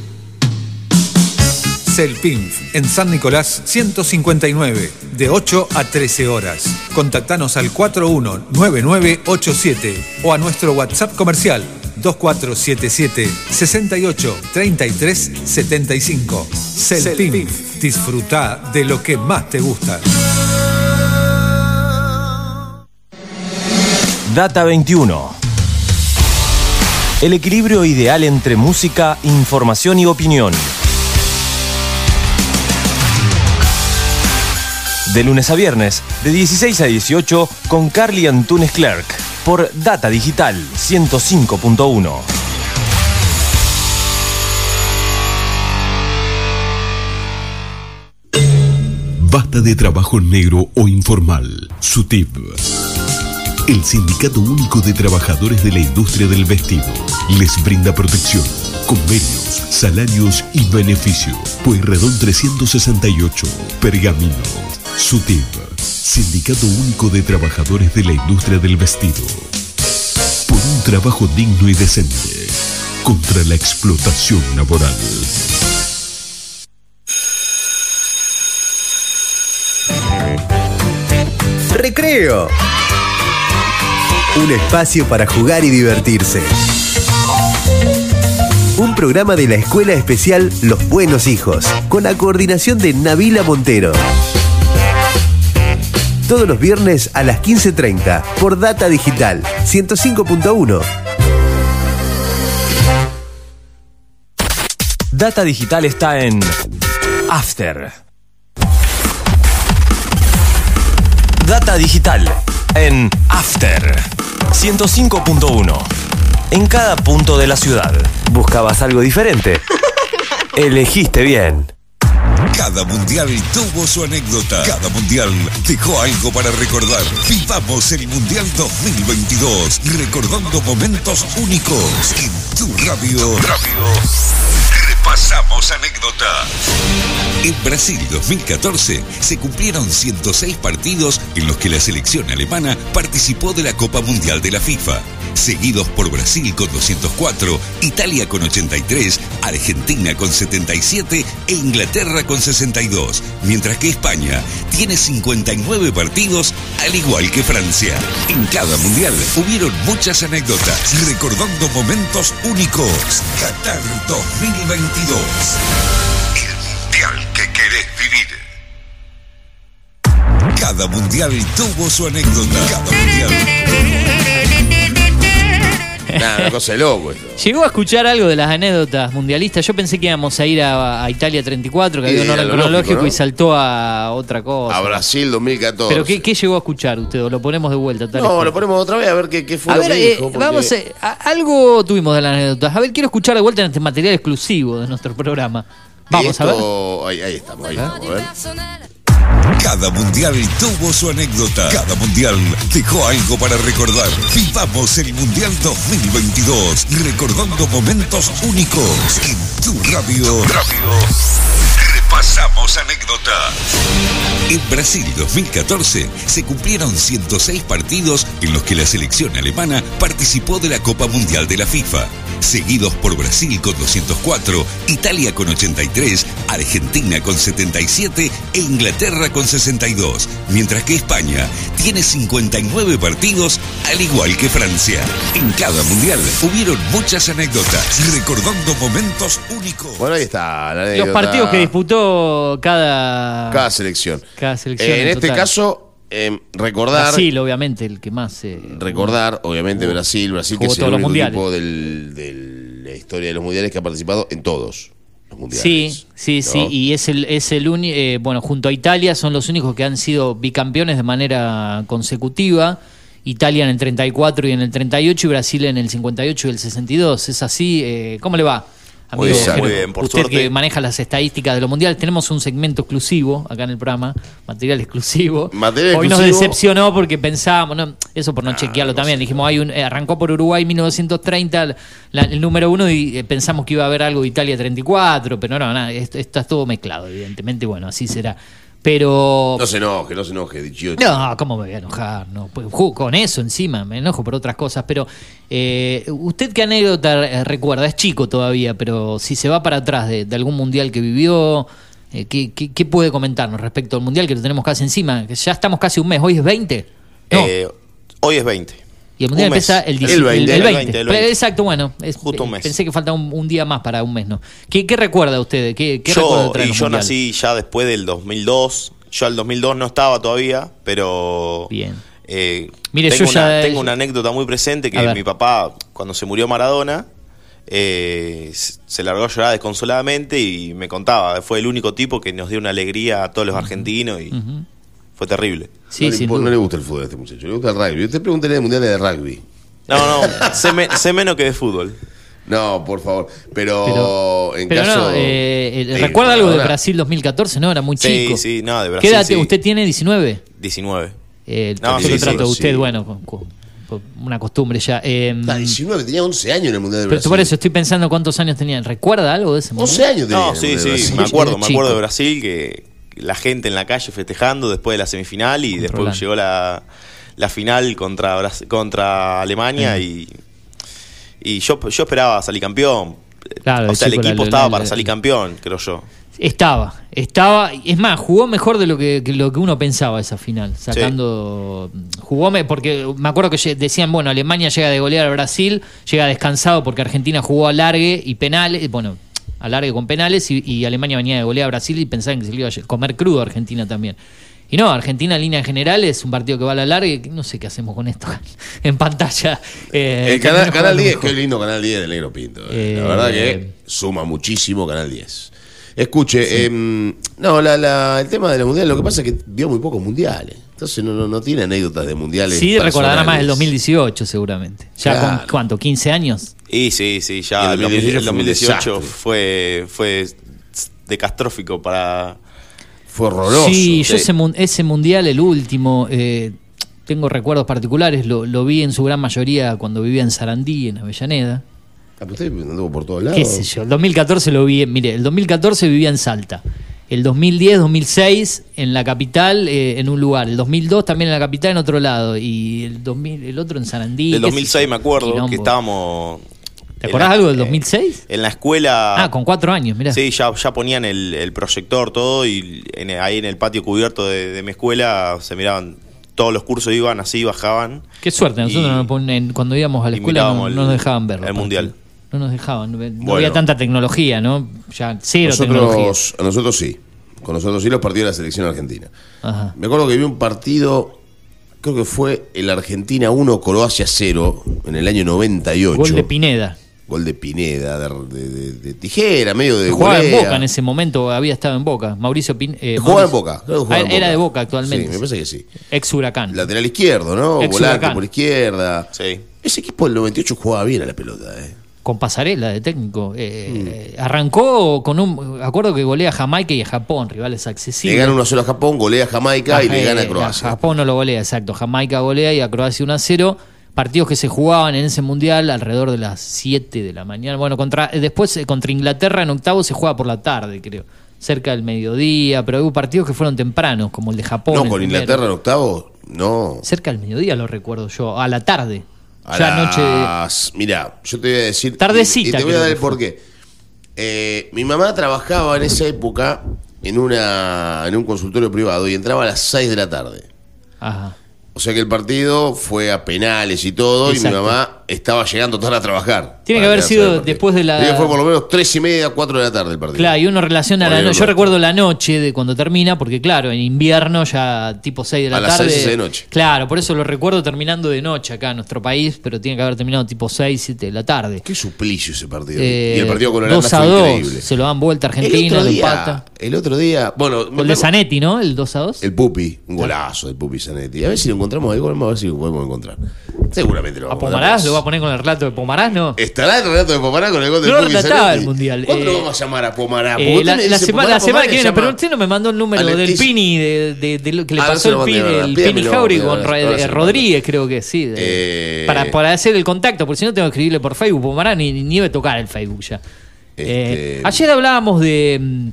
Celpinf, en San Nicolás 159, de 8 a 13 horas. Contactanos al 419987 o a nuestro WhatsApp comercial 2477 68 33 75. Celpinf, disfruta de lo que más te gusta. Data 21. El equilibrio ideal entre música, información y opinión. De lunes a viernes, de 16 a 18, con Carly Antunes Clerk, por Data Digital 105.1. Basta de trabajo negro o informal. SUTIP. El Sindicato Único de Trabajadores de la Industria del Vestido les brinda protección, convenios, salarios y beneficio. Pueyrredón 368, Pergamino. SUTIP, Sindicato Único de Trabajadores de la Industria del Vestido. Por un trabajo digno y decente. Contra la explotación laboral. Recreo. Un espacio para jugar y divertirse. Un programa de la Escuela Especial Los Buenos Hijos, con la coordinación de Nabila Montero. Todos los viernes a las 15.30 por Data Digital 105.1. Data Digital está en After. Data Digital en After 105.1. En cada punto de la ciudad. ¿Buscabas algo diferente? Elegiste bien. Cada mundial tuvo su anécdota. Cada mundial dejó algo para recordar. Vivamos el Mundial 2022, recordando momentos únicos en tu radio. Repasamos anécdota. En Brasil 2014 se cumplieron 106 partidos en los que la selección alemana participó de la Copa Mundial de la FIFA, seguidos por Brasil con 204, Italia con 83, Argentina con 77 e Inglaterra con 62, mientras que España tiene 59 partidos al igual que Francia. En cada mundial hubieron muchas anécdotas recordando momentos únicos. Qatar 2022. El mundial que querés vivir. Cada mundial tuvo su anécdota. Cada mundial. Nada, una cosa de loco esto. ¿Llegó a escuchar algo de las anécdotas mundialistas? Yo pensé que íbamos a ir a, a Italia 34, que había un orden cronológico ¿no? y saltó a otra cosa. A Brasil 2014. ¿Pero qué, qué llegó a escuchar usted? ¿O lo ponemos de vuelta? tal No, lo ponemos otra vez a ver qué, qué fue A lo ver, que eh, porque- vamos a, a- algo tuvimos de las anécdotas. A ver, quiero escuchar de vuelta en este material exclusivo de nuestro programa. Vamos a ver. Ahí, ahí estamos, ahí estamos. A ver. Cada mundial tuvo su anécdota. Cada mundial dejó algo para recordar. Vivamos el Mundial 2022, recordando momentos únicos en tu radio. Repasamos anécdota. En Brasil 2014 se cumplieron 106 partidos en los que la selección alemana participó de la Copa Mundial de la FIFA, seguidos por Brasil con 204, Italia con 83, Argentina con 77 e Inglaterra con 62, mientras que España tiene 59 partidos al igual que Francia. En cada mundial hubieron muchas anécdotas, recordando momentos únicos. Bueno, ahí está la Los partidos que disputó cada, Cada selección. cada selección. Eh, en este total. caso, eh, recordar. Brasil, obviamente, el que más. eh, Recordar, obviamente, Brasil. Brasil que es el todos los único mundiales. equipo del- de la historia de los mundiales que ha participado en todos los mundiales. Sí, sí, sí, y es el, es el único, bueno, junto a Italia son los únicos que han sido bicampeones de manera consecutiva. Italia en el 34 y en el 38 y Brasil en el 58 y el 62. ¿Es así? Eh, ¿Cómo le va? Muy amigo bien, Jero? muy bien, por Usted suerte. que maneja las estadísticas de los mundiales, tenemos un segmento exclusivo acá en el programa, material exclusivo. Material Hoy nos decepcionó porque pensábamos, no, eso por no chequearlo también, dijimos, hay un, eh, arrancó por Uruguay 1930, la- el número uno, y eh, pensamos que iba a haber algo de Italia 34, pero no, nada, esto, esto está todo mezclado, evidentemente, bueno, así será. Pero... No se enoje, no se enoje. No, ¿cómo me voy a enojar? No, pues, con eso encima, me enojo por otras cosas. Pero, eh, ¿usted qué anécdota eh, recuerda? Es chico todavía, pero si se va para atrás de, de algún mundial que vivió, eh, ¿qué, qué, qué puede comentarnos respecto al mundial que lo tenemos casi encima? Que ya estamos casi un mes, hoy es 20. No, Eh, hoy es 20. Y el mundial un mes. empieza el, 10 El el 20, 20. el 20, el 20. Exacto, bueno. es- Justo un eh, mes. Pensé que faltaba un, un día más para un mes, ¿no? ¿Qué, qué recuerda usted? ¿Qué, qué Yo, y yo nací ya después del 2002. Yo al 2002 no estaba todavía, pero... Bien. eh, Mire, tengo, yo ya- una, tengo una anécdota muy presente que mi papá, cuando se murió Maradona, eh, se largó a llorar desconsoladamente y me contaba. Fue el único tipo que nos dio una alegría a todos los argentinos y. fue terrible. Sí, no, le, sin impo- duda. no le gusta el fútbol a este muchacho, le gusta el rugby. Usted pregúntele de mundiales de rugby. No, no, sé, me- sé menos que de fútbol. No, por favor. Pero, Pero, en pero caso. no, eh, eh, Sí, ¿recuerda algo de. Brasil 2014? No, era muy Sí, chico. sí, no, de ¿Qué Brasil edad sí. usted tiene? ¿19? 19. Eh, No, yo sí, lo sí, trato de sí. usted, bueno, con, una costumbre ya. Eh, Ah, 19, tenía 11 años en el mundial de pero Brasil. por eso estoy pensando cuántos años tenía. ¿Recuerda algo de ese momento? 11 años tenía. No, sí, mundial sí, me acuerdo, me acuerdo de Brasil que la gente en la calle festejando después de la semifinal y después llegó la, la final contra contra Alemania y, y yo, yo esperaba salir campeón. Claro, o sea, el equipo la- estaba la- para salir campeón, creo yo. Estaba, estaba. Es más, jugó mejor de lo que, que lo que uno pensaba esa final. Sacando. Jugó me- porque me acuerdo que decían, bueno, Alemania llega de golear a Brasil, llega descansado porque Argentina jugó a largue y penales. Bueno, a largue con penales y, y Alemania venía de golear a Brasil y pensaban que se le iba a comer crudo a Argentina también. Y no, Argentina en línea general es un partido que va a la larga y no sé qué hacemos con esto en pantalla. Eh, El canal, canal jugando 10, mejor. qué lindo Canal 10 del Negro Pinto. eh. Eh, La verdad que suma muchísimo Canal 10. Escuche, em, no, la, la- el tema de la mundial, lo que pasa es que vio muy pocos mundiales. Entonces no, no, no tiene anécdotas de mundiales. Sí, recordará más el personales. 2018 seguramente. Ya Claro. con cuánto, 15 años. Y sí, sí, ya el el 2018 2018, fue fue, decastrófico para... Fue horroroso. Sí, yo ese, ese mundial, el último, eh, tengo recuerdos particulares, lo, lo vi en su gran mayoría cuando vivía en Sarandí, en Avellaneda. Ah, pero usted anduvo por todos lados. ¿Qué sé yo? El 2014 lo vi, mire, el 2014 vivía en Salta. El 2010, 2006 en la capital, eh, en un lugar. El 2002 también en la capital, en otro lado. Y el, 2000, el otro en Sarandí. Sé 2006 yo, me acuerdo quilombo. que estábamos... ¿Te acordás algo del 2006? En la escuela... Ah, con cuatro años, mirá. Sí, ya, ya ponían el, el proyector, todo, y en- ahí en el patio cubierto de, de mi escuela se miraban, todos los cursos iban así, bajaban. Qué suerte, nosotros Y- no nos ponen- cuando íbamos a la escuela no, no nos dejaban verlo. el mundial. No nos dejaban, no, no Bueno. había tanta tecnología, ¿no? Ya cero tecnología. Nosotros, a nosotros sí. Con nosotros sí los partidos de la selección argentina. Ajá. Me acuerdo que vi un partido, creo que fue el Argentina 1, Croacia 0, en el año 98. Gol de Pineda. Gol de Pineda, de, de- de- de tijera, medio de Jugaba en. Boca en ese momento, había estado en Boca. Mauricio Pineda. Jugaba en Boca. en Era Boca. de Boca actualmente. Sí, me parece que sí. Ex Huracán. Lateral izquierdo, ¿no? Ex Volante Huracán. por izquierda. Sí. Ese equipo del 98 jugaba bien a la pelota, ¿eh? Con pasarela de técnico. Eh, Mm. Arrancó con un. Acuerdo que golea a Jamaica y a Japón, rivales accesibles. Le gana 1 0 a Japón, golea a Jamaica y le gana a eh, Croacia. Japón no lo golea, exacto. Jamaica golea y a Croacia 1 a 0. Partidos que se jugaban en ese mundial alrededor de las 7 de la mañana. Bueno, contra, eh, después eh, contra Inglaterra en octavo se juega por la tarde, creo. Cerca del mediodía, pero hubo partidos que fueron tempranos, como el de Japón. No, con. Inglaterra en octavo, no. Cerca del mediodía lo recuerdo yo, a la tarde. A ya noche. Mirá, yo te voy a decir. Tardecita, Y te voy a dar el porqué. Eh, mi mamá trabajaba en esa época en, una, en un consultorio privado y entraba a las 6 de la tarde. Ajá. O sea que el partido fue a penales y todo, y mi mamá estaba llegando tarde a trabajar. Tiene que haber sido después de la- Digo fue por lo menos 3 y media, 4 de la tarde el partido. Claro, y uno relaciona la Bueno, noche. Yo recuerdo la noche de cuando termina, porque claro, en invierno ya tipo 6 de la A las tarde. seis de noche. Claro, por eso lo recuerdo terminando de noche acá en nuestro país, pero tiene que haber terminado tipo 6, 7 de la tarde. Qué suplicio ese partido. Eh, y el partido con Holanda 2 a fue 2, increíble. se lo dan vuelta a el Argentina, otro lo día, empata. el otro día, bueno, Gol de Zanetti, ¿no? El 2 a 2. El Pupi, un golazo del Pupi Zanetti. A ver si lo encontramos ahí, vamos a ver si lo podemos encontrar. Seguramente lo ¿A vamos Pomarás? ¿Lo va a poner con el relato de Pomarás? No. ¿Estará el relato de Pomará con el gol del No Pupi relataba Zanetti? el Mundial. ¿Cuándo Eh, lo vamos a llamar a Pomará? Porque Eh, usted la, la dice semana, Pomará, la semana Pomará, que viene, llama- pero usted no me mandó el número del es- Pini, de, de- de lo que le Ah, no pasó lo el, mandé, Pini, ¿verdad? el Pídamelo, Pini Jauregui con ahora- Ra- ahora se lo mando. Rodríguez, creo que sí. de- Eh, para, para hacer el contacto, porque si no tengo que escribirle por Facebook. Pomará ni, ni iba a tocar el Facebook ya. Este- Eh, ayer hablábamos de mm,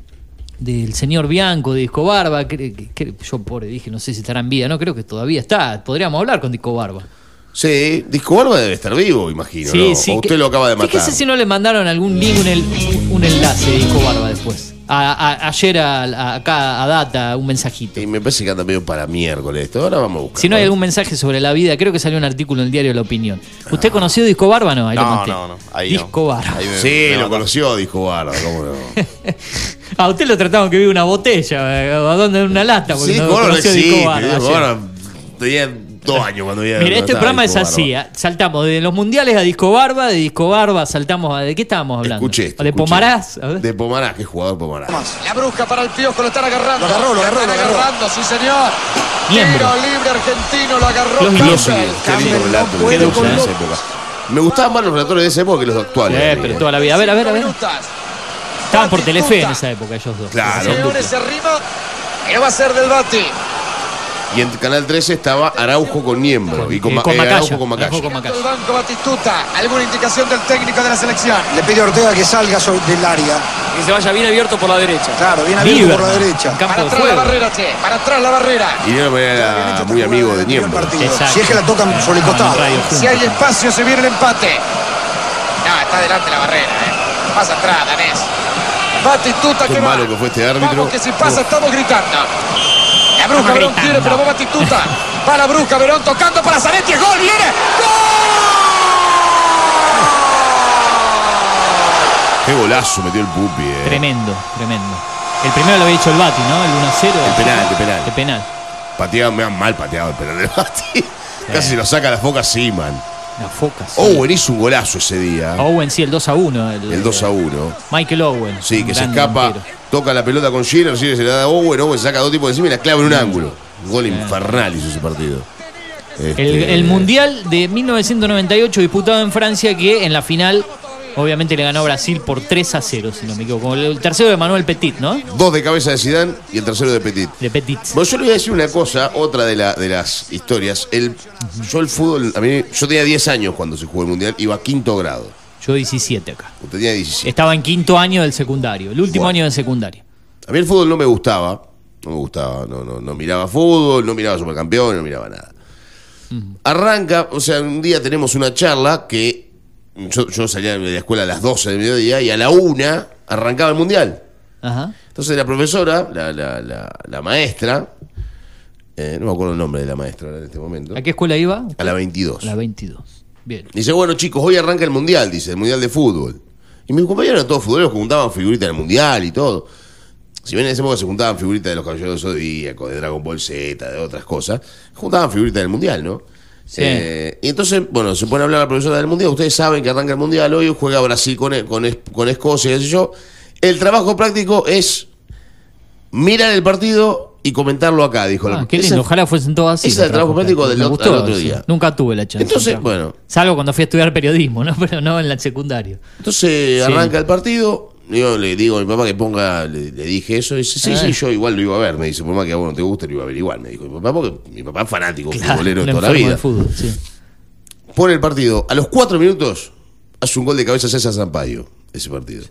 del señor Bianco, de Disco Barba. que- yo pobre dije, no sé si estará en vida, no creo que todavía está. Podríamos hablar con Disco Barba. Sí, Disco Barba debe estar vivo, imagino. Sí, ¿no? sí. O usted que- lo acaba de matar. Fíjese si no le mandaron algún link, un, el- un enlace de Disco Barba después. A- a- ayer a- a- acá a Data, un mensajito. Y me parece que anda medio para miércoles esto. Ahora vamos a buscar. Si no hay algún mensaje sobre la vida, creo que salió un artículo en el diario La Opinión. ¿Usted conoció Disco Barba? No, ahí lo No, conté. no, no. Ahí no. Disco Barba. Ahí me- Sí, me lo conoció Disco Barba, cómo no. A usted lo trataban que vive una botella, eh, ¿a dónde? En una lata, porque Sí, no Disco Barba no conoció. Disco Barba. Disco ayer. Barba tenía dos años cuando había. Mira, este programa es así, Barba. ¿eh? saltamos de los mundiales a Disco Barba, de Disco Barba saltamos a... ¿De qué estábamos hablando? Escuche esto, ¿De. Pomarás? De Pomará, qué jugador Pomará. La bruja para el piojo, lo están agarrando. Lo agarró, lo agarró, están lo agarró. agarrando, sí señor. Miembro. Tiro libre argentino, lo agarró Los Qué Campbell. qué lindo relato no con en esa época. Me gustaban más los relatores de esa época que los actuales. Eh, pero toda la vida. A ver, a ver, a ver. Estaban por Telefe en esa época ellos dos. Claro. Señores, se arriba. ¿Qué va a ser del Bati? Y en Canal 13 estaba Araujo con Niembro. y con, eh, con eh, Macaya. Araujo con Macaya. Araujo con Macaya. El banco Batistuta. ¿Alguna indicación del técnico de la selección? Le pide a Ortega que salga del área. Que se vaya bien abierto por la derecha. Claro, bien abierto por la derecha. campo Para de atrás la barrera, che. Para atrás la barrera. Y Niembro era muy amigo de Niembro. Si es que la tocan sobre el costado. Si hay espacio, se viene el empate. No, está adelante la barrera, eh. Más atrás, Danés. Batistuta Qué que va. malo que fue este árbitro. Vamos que si pasa estamos gritando. La Brusca Verón quiere, pero va Batistuta. Para Brusca Verón tocando para Zanetti. ¡Gol! ¡Viene! Qué golazo metió el Pupi. eh. Tremendo, tremendo. El primero lo había hecho el Bati, ¿no? El 1-0. El penal, el penal. El penal. Pateado, me han mal pateado el penal del Bati. Casi se lo saca la foca Seaman. La foca. sí. Owen hizo un golazo ese día. Owen, sí, el 2-1. El, El 2 a 1. Michael Owen. Sí, que se escapa, toca la pelota con Schiller, Schiller se la da a Owen, Owen saca dos tipos de encima y la clava en un ángulo. Un gol infernal hizo ese partido. El, Este, el Mundial de 1998 disputado en Francia que en la final obviamente le ganó Brasil por 3 a 0, si no me equivoco. El, tercero de Manuel Petit, ¿no? Dos de cabeza de Zidane y el tercero de Petit. De Petit. Bueno, yo le voy a decir una cosa, otra de, la, de las historias. El, yo el fútbol, a mí, yo tenía 10 años cuando se jugó el Mundial, iba a quinto grado. Yo 17 acá. Usted tenía 17. Estaba en quinto año del secundario, el último Bueno. año del secundario. A mí el fútbol no me gustaba, no me gustaba, no, no, no miraba fútbol, no miraba supercampeón, no miraba nada. Arranca, o sea, un día tenemos una charla que yo, yo salía de la escuela a las 12 del mediodía y a la una arrancaba el mundial. Ajá. Entonces la profesora, la, la, la, la maestra, eh, no me acuerdo el nombre de la maestra en este momento, ¿A qué escuela iba? a la 22. La 22. Bien. Dice, bueno chicos, hoy arranca el mundial, dice, el mundial de fútbol. Y mis compañeros eran todos futboleros que juntaban figuritas del mundial y todo. Si bien en esa época se juntaban figuritas de los caballeros del Zodíaco, de Dragon Ball Z, de otras cosas, juntaban figuritas del mundial, ¿no? Sí. Eh, y entonces, bueno, se pone a hablar la profesora del mundial. Ustedes saben que arranca el mundial hoy, juega Brasil con, con, con Escocia, qué sé yo. El trabajo práctico es mirar el partido y comentarlo acá, dijo la Ah, qué Ese- lindo, ojalá fuesen todos así. ese es el trabajo práctico del Me ot- gustó, otro sí. día. Nunca tuve la chance. Entonces, bueno. Salvo cuando fui a estudiar periodismo, ¿no? Pero no en la secundario. Entonces Sí. arranca el partido. Yo le digo a mi papá que ponga, le, le dije eso. Y dice, sí, Ah. sí, yo igual lo iba a ver. Me dice, por más que a vos no te guste, lo iba a ver igual. Me dijo mi papá, porque mi papá es fanático, Claro, futbolero un toda la vida. de fútbol, sí. Pone el partido. A los cuatro minutos hace un gol de cabeza César Zampaio, ese partido.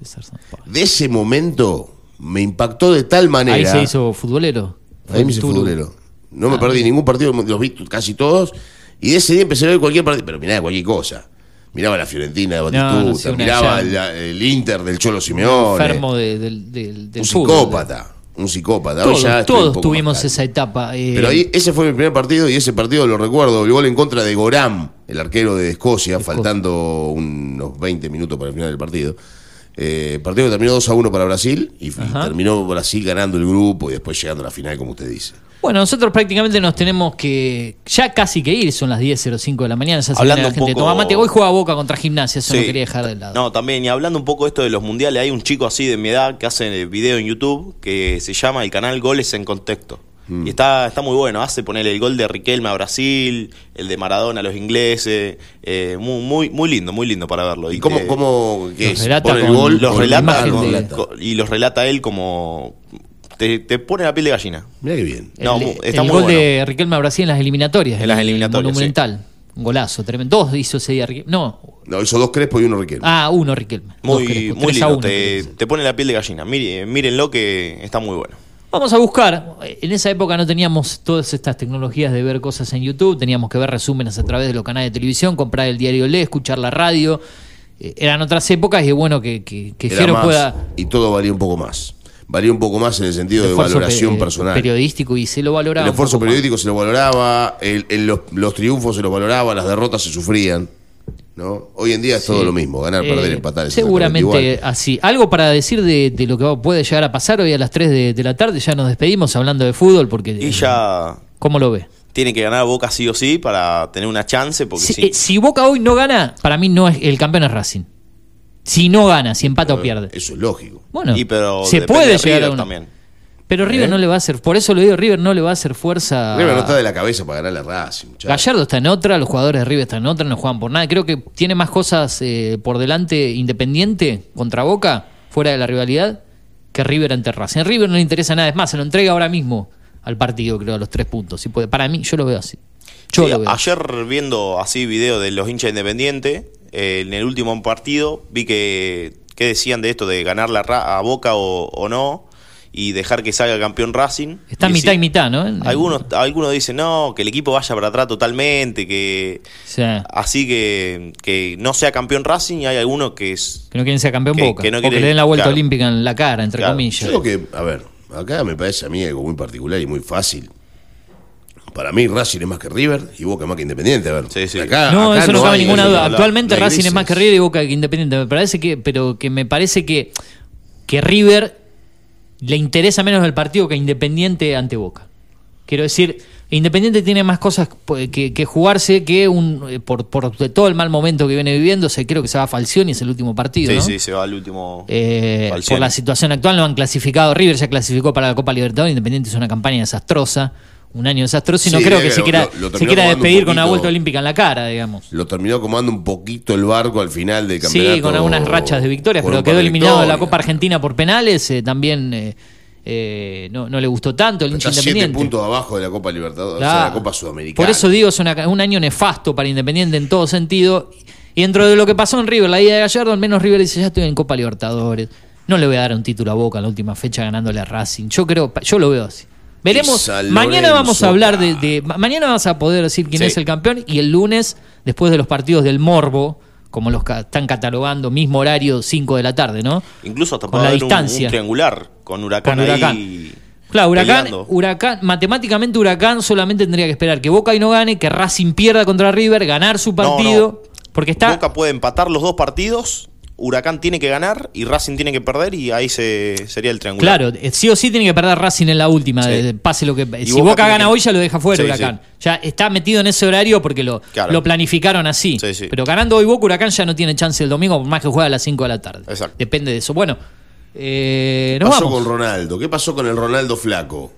De ese momento me impactó de tal manera. Ahí se hizo futbolero. Ahí me hice Turu. futbolero. No me Ah, perdí bien. ningún partido, los vi casi todos. Y de ese día empecé a ver cualquier partido, pero miraba cualquier cosa. Miraba la Fiorentina de Batistuta, No, no miraba la- el Inter del Cholo Simeone. enfermo de- del, un fútbol. psicópata, un psicópata. Todos, ya todos tuvimos esa etapa. eh, Pero ahí, ese fue mi primer partido y ese partido lo recuerdo. El gol en contra de Goram, el arquero de Escocia, faltando unos 20 minutos para el final del partido. Eh, partido que terminó 2 a 1 para Brasil y, terminó Brasil ganando el grupo y después llegando a la final, como usted dice. Bueno, nosotros prácticamente nos tenemos que ya casi que ir, son las 10.05 de la mañana. Se Hablando la un gente poco- toma mate. Hoy juega Boca contra Gimnasia, eso Sí. no quería dejar de lado. No, también, y hablando un poco de esto de los mundiales, hay un chico así de mi edad que hace video en YouTube que se llama el canal Goles en Contexto. Mm. Y está, está muy bueno, hace poner el gol de Riquelme a Brasil, el de Maradona a los ingleses, eh, muy, muy, muy lindo, muy lindo para verlo. ¿Y cómo, te- cómo qué Los es? relata el con- gol, los relata imagen con- de- con- y los relata él como te, te pone la piel de gallina. Mirá qué bien. El, No, mu- está el muy gol bueno. de Riquelme a Brasil en las eliminatorias. En las el eliminatorias, Monumental. Un golazo, tremendo. Dos hizo ese día Riquelme. No, No, hizo dos Crespo y uno Riquelme. ah, uno Riquelme. Muy, Crespo, muy 3 a lindo, 1. te, te pone la piel de gallina. Mire- mírenlo que está muy bueno. Vamos a buscar. En esa época no teníamos todas estas tecnologías de ver cosas en YouTube, teníamos que ver resúmenes a través de los canales de televisión, comprar el diario Le, escuchar la radio. Eh, eran otras épocas y es bueno que, que, que Jero más, pueda. Y todo valía un poco más. Valía un poco más en el sentido de valoración pe- personal. periodístico y se lo valoraba. El esfuerzo más. periodístico se lo valoraba, el- el- los, los triunfos se los valoraba, las derrotas se sufrían. ¿no? Hoy en día es todo lo mismo, ganar, perder, Eh, empatar. es Seguramente así. Algo para decir de, de lo que puede llegar a pasar hoy a las 3 de, de la tarde. Ya nos despedimos hablando de fútbol porque. Y ya ¿Cómo lo ve? tiene que ganar Boca sí o sí para tener una chance, porque Si, si, eh, si Boca hoy no gana, para mí no es el campeón es Racing. Si no gana, si empata o pierde. Eso es lógico. Bueno, Y pero se puede de llegar a una. también. Pero River ¿Eh? no le va a hacer, por eso lo digo, River no le va a hacer fuerza. River no está de la cabeza para ganarle a Racing. muchacho. Gallardo está en otra, los jugadores de River están en otra, no juegan por nada. Creo que tiene más cosas eh, por delante Independiente contra Boca, fuera de la rivalidad, que River ante Racing. A River no le interesa nada, es más, se lo entrega ahora mismo al partido, creo, a los tres puntos. Si puede. Para mí, yo lo veo así. Yo Sí, lo veo. así. ayer viendo así video de los hinchas independientes, eh, en el último partido vi que, que decían de esto de ganar la ra- a Boca o, o no. y dejar que salga campeón Racing. Está Y mitad y mitad, ¿no? Algunos, algunos dicen no, que el equipo vaya para atrás totalmente, que Sí. así que, que no sea campeón Racing y hay algunos que es Que no quieren ser campeón Que- Boca. que no o que quieren- le den la vuelta claro. olímpica en la cara, entre Claro. comillas. Yo creo que, a ver, acá me parece a mí algo muy particular y muy fácil. Para mí Racing es más que River y Boca es más que Independiente. A ver, acá- no, acá eso no, cabe ninguna duda. Actualmente Racing es más que River y Boca que Independiente. Me parece que, pero que me parece que, que River le interesa menos el partido que Independiente ante Boca. Quiero decir, Independiente tiene más cosas que, que jugarse que un eh, por, por todo el mal momento que viene viviendo. Se creo que se va a Falcioni, es el último partido. Sí, ¿no? sí, se va al último. Eh, por la situación actual no han clasificado. River ya clasificó para la Copa Libertadores. Independiente es una campaña desastrosa. Un año desastroso y no Sí, creo eh, que se lo- quiera, lo- se quiera un despedir con una vuelta olímpica en la cara, digamos. Lo terminó comando un poquito el barco al final del campeonato. Sí, con algunas rachas de victorias, pero quedó eliminado de la. Copa Argentina por penales. eh, también eh, eh, no, no le gustó tanto el hincha Está siete independiente. puntos abajo de la Copa Libertadores, o sea, Claro. la Copa Sudamericana. Por eso digo, es una- un año nefasto para Independiente en todo sentido. Y dentro de lo que pasó en River, la ida de Gallardo, al menos River dice, ya estoy en Copa Libertadores. No le voy a dar un título a Boca en la última fecha ganándole a Racing. Yo creo, yo lo veo así. Veremos. Mañana vamos a hablar de, de- ma- Mañana vas a poder decir quién Sí. es el campeón. Y el lunes, después de los partidos del Morbo, como los ca- están catalogando, mismo horario, 5 de la tarde, ¿no? Incluso hasta Con la un- distancia. Un, triangular con Huracán, Con Huracán. ahí Claro, Huracán, peleando. Huracán, matemáticamente Huracán solamente tendría que esperar que Boca y no gane, que Racing pierda contra River, ganar su No, partido, porque está Boca puede empatar los dos partidos, Huracán tiene que ganar y Racing tiene que perder y ahí se sería el triangular. Claro, eh, sí o sí tiene que perder Racing en la última, Sí. de- de- pase lo que... Y si Boca gana que- hoy ya lo deja fuera Sí, Huracán. Ya está metido en ese horario porque lo, Claro. lo planificaron así. Sí, sí. Pero ganando hoy Boca, Huracán ya no tiene chance el domingo, por más que juegue a las 5 de la tarde. Exacto. Depende de eso. Bueno, eh, ¿Qué nos pasó vamos. con Ronaldo? ¿Qué pasó con el Ronaldo flaco?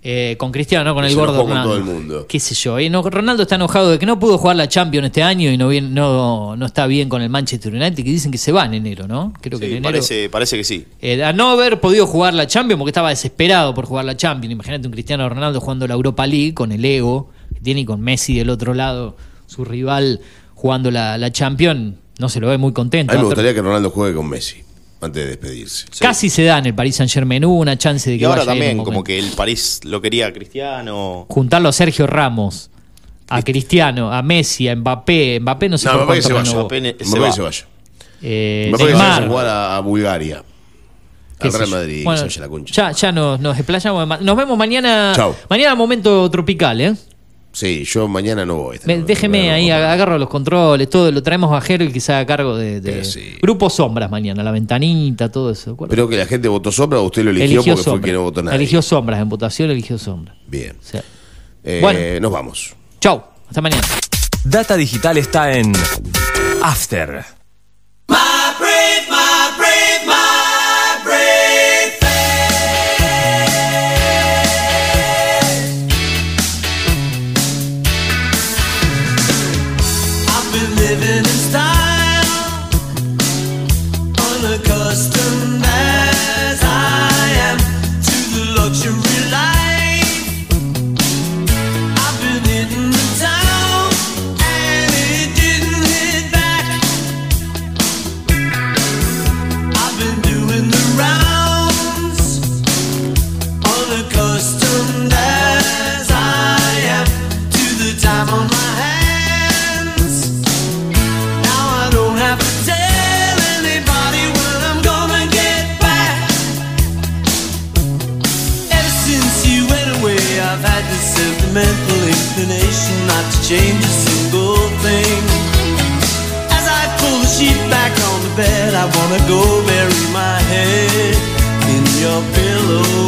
Eh, con Cristiano, no con el se gordo con todo el mundo. Qué sé yo. eh, no, Ronaldo está enojado de que no pudo jugar la Champions este año y no, bien, no, no está bien con el Manchester United, que dicen que se va en enero, ¿no? Creo que en enero. parece, parece que sí. Eh, a no haber podido jugar la Champions porque estaba desesperado por jugar la Champions. Imagínate un Cristiano Ronaldo jugando la Europa League con el ego que tiene y con Messi del otro lado, su rival jugando la, la Champions. No se lo ve muy contento. A mí me gustaría que Ronaldo juegue con Messi antes de despedirse. Casi se da en el Paris Saint Germain. Hubo una chance de que Y ahora vaya también, un como que el París lo quería a Cristiano. juntarlo a Sergio Ramos, a Cristiano, a Messi, a Mbappé. Mbappé no sé No, por Mbappé que se vaya. renovó. Mbappé se que va. se vaya. Eh, Mbappé que se vaya a jugar a, a Bulgaria. Al Real. Madrid. que Bueno, se vaya la concha. ya, ya nos, nos desplayamos. Nos vemos mañana. Chau. Mañana momento tropical, ¿eh? Sí, yo mañana no voy. Me- déjeme ahí, ag- agarro los controles, todo, lo traemos a Jero y que se haga cargo de, de- Grupo Sombras mañana, la ventanita, todo eso. ¿de acuerdo? Pero que la gente votó sombra o usted lo eligió, porque fue Sombras. que no votó nadie. Eligió Sombras, en votación eligió Sombras. Bien. Sí. Eh, Bueno. Nos vamos. Chau, hasta mañana. Data Digital está en After. Change a single thing. As I pull the sheet back on the bed, I wanna go bury my head in your pillow.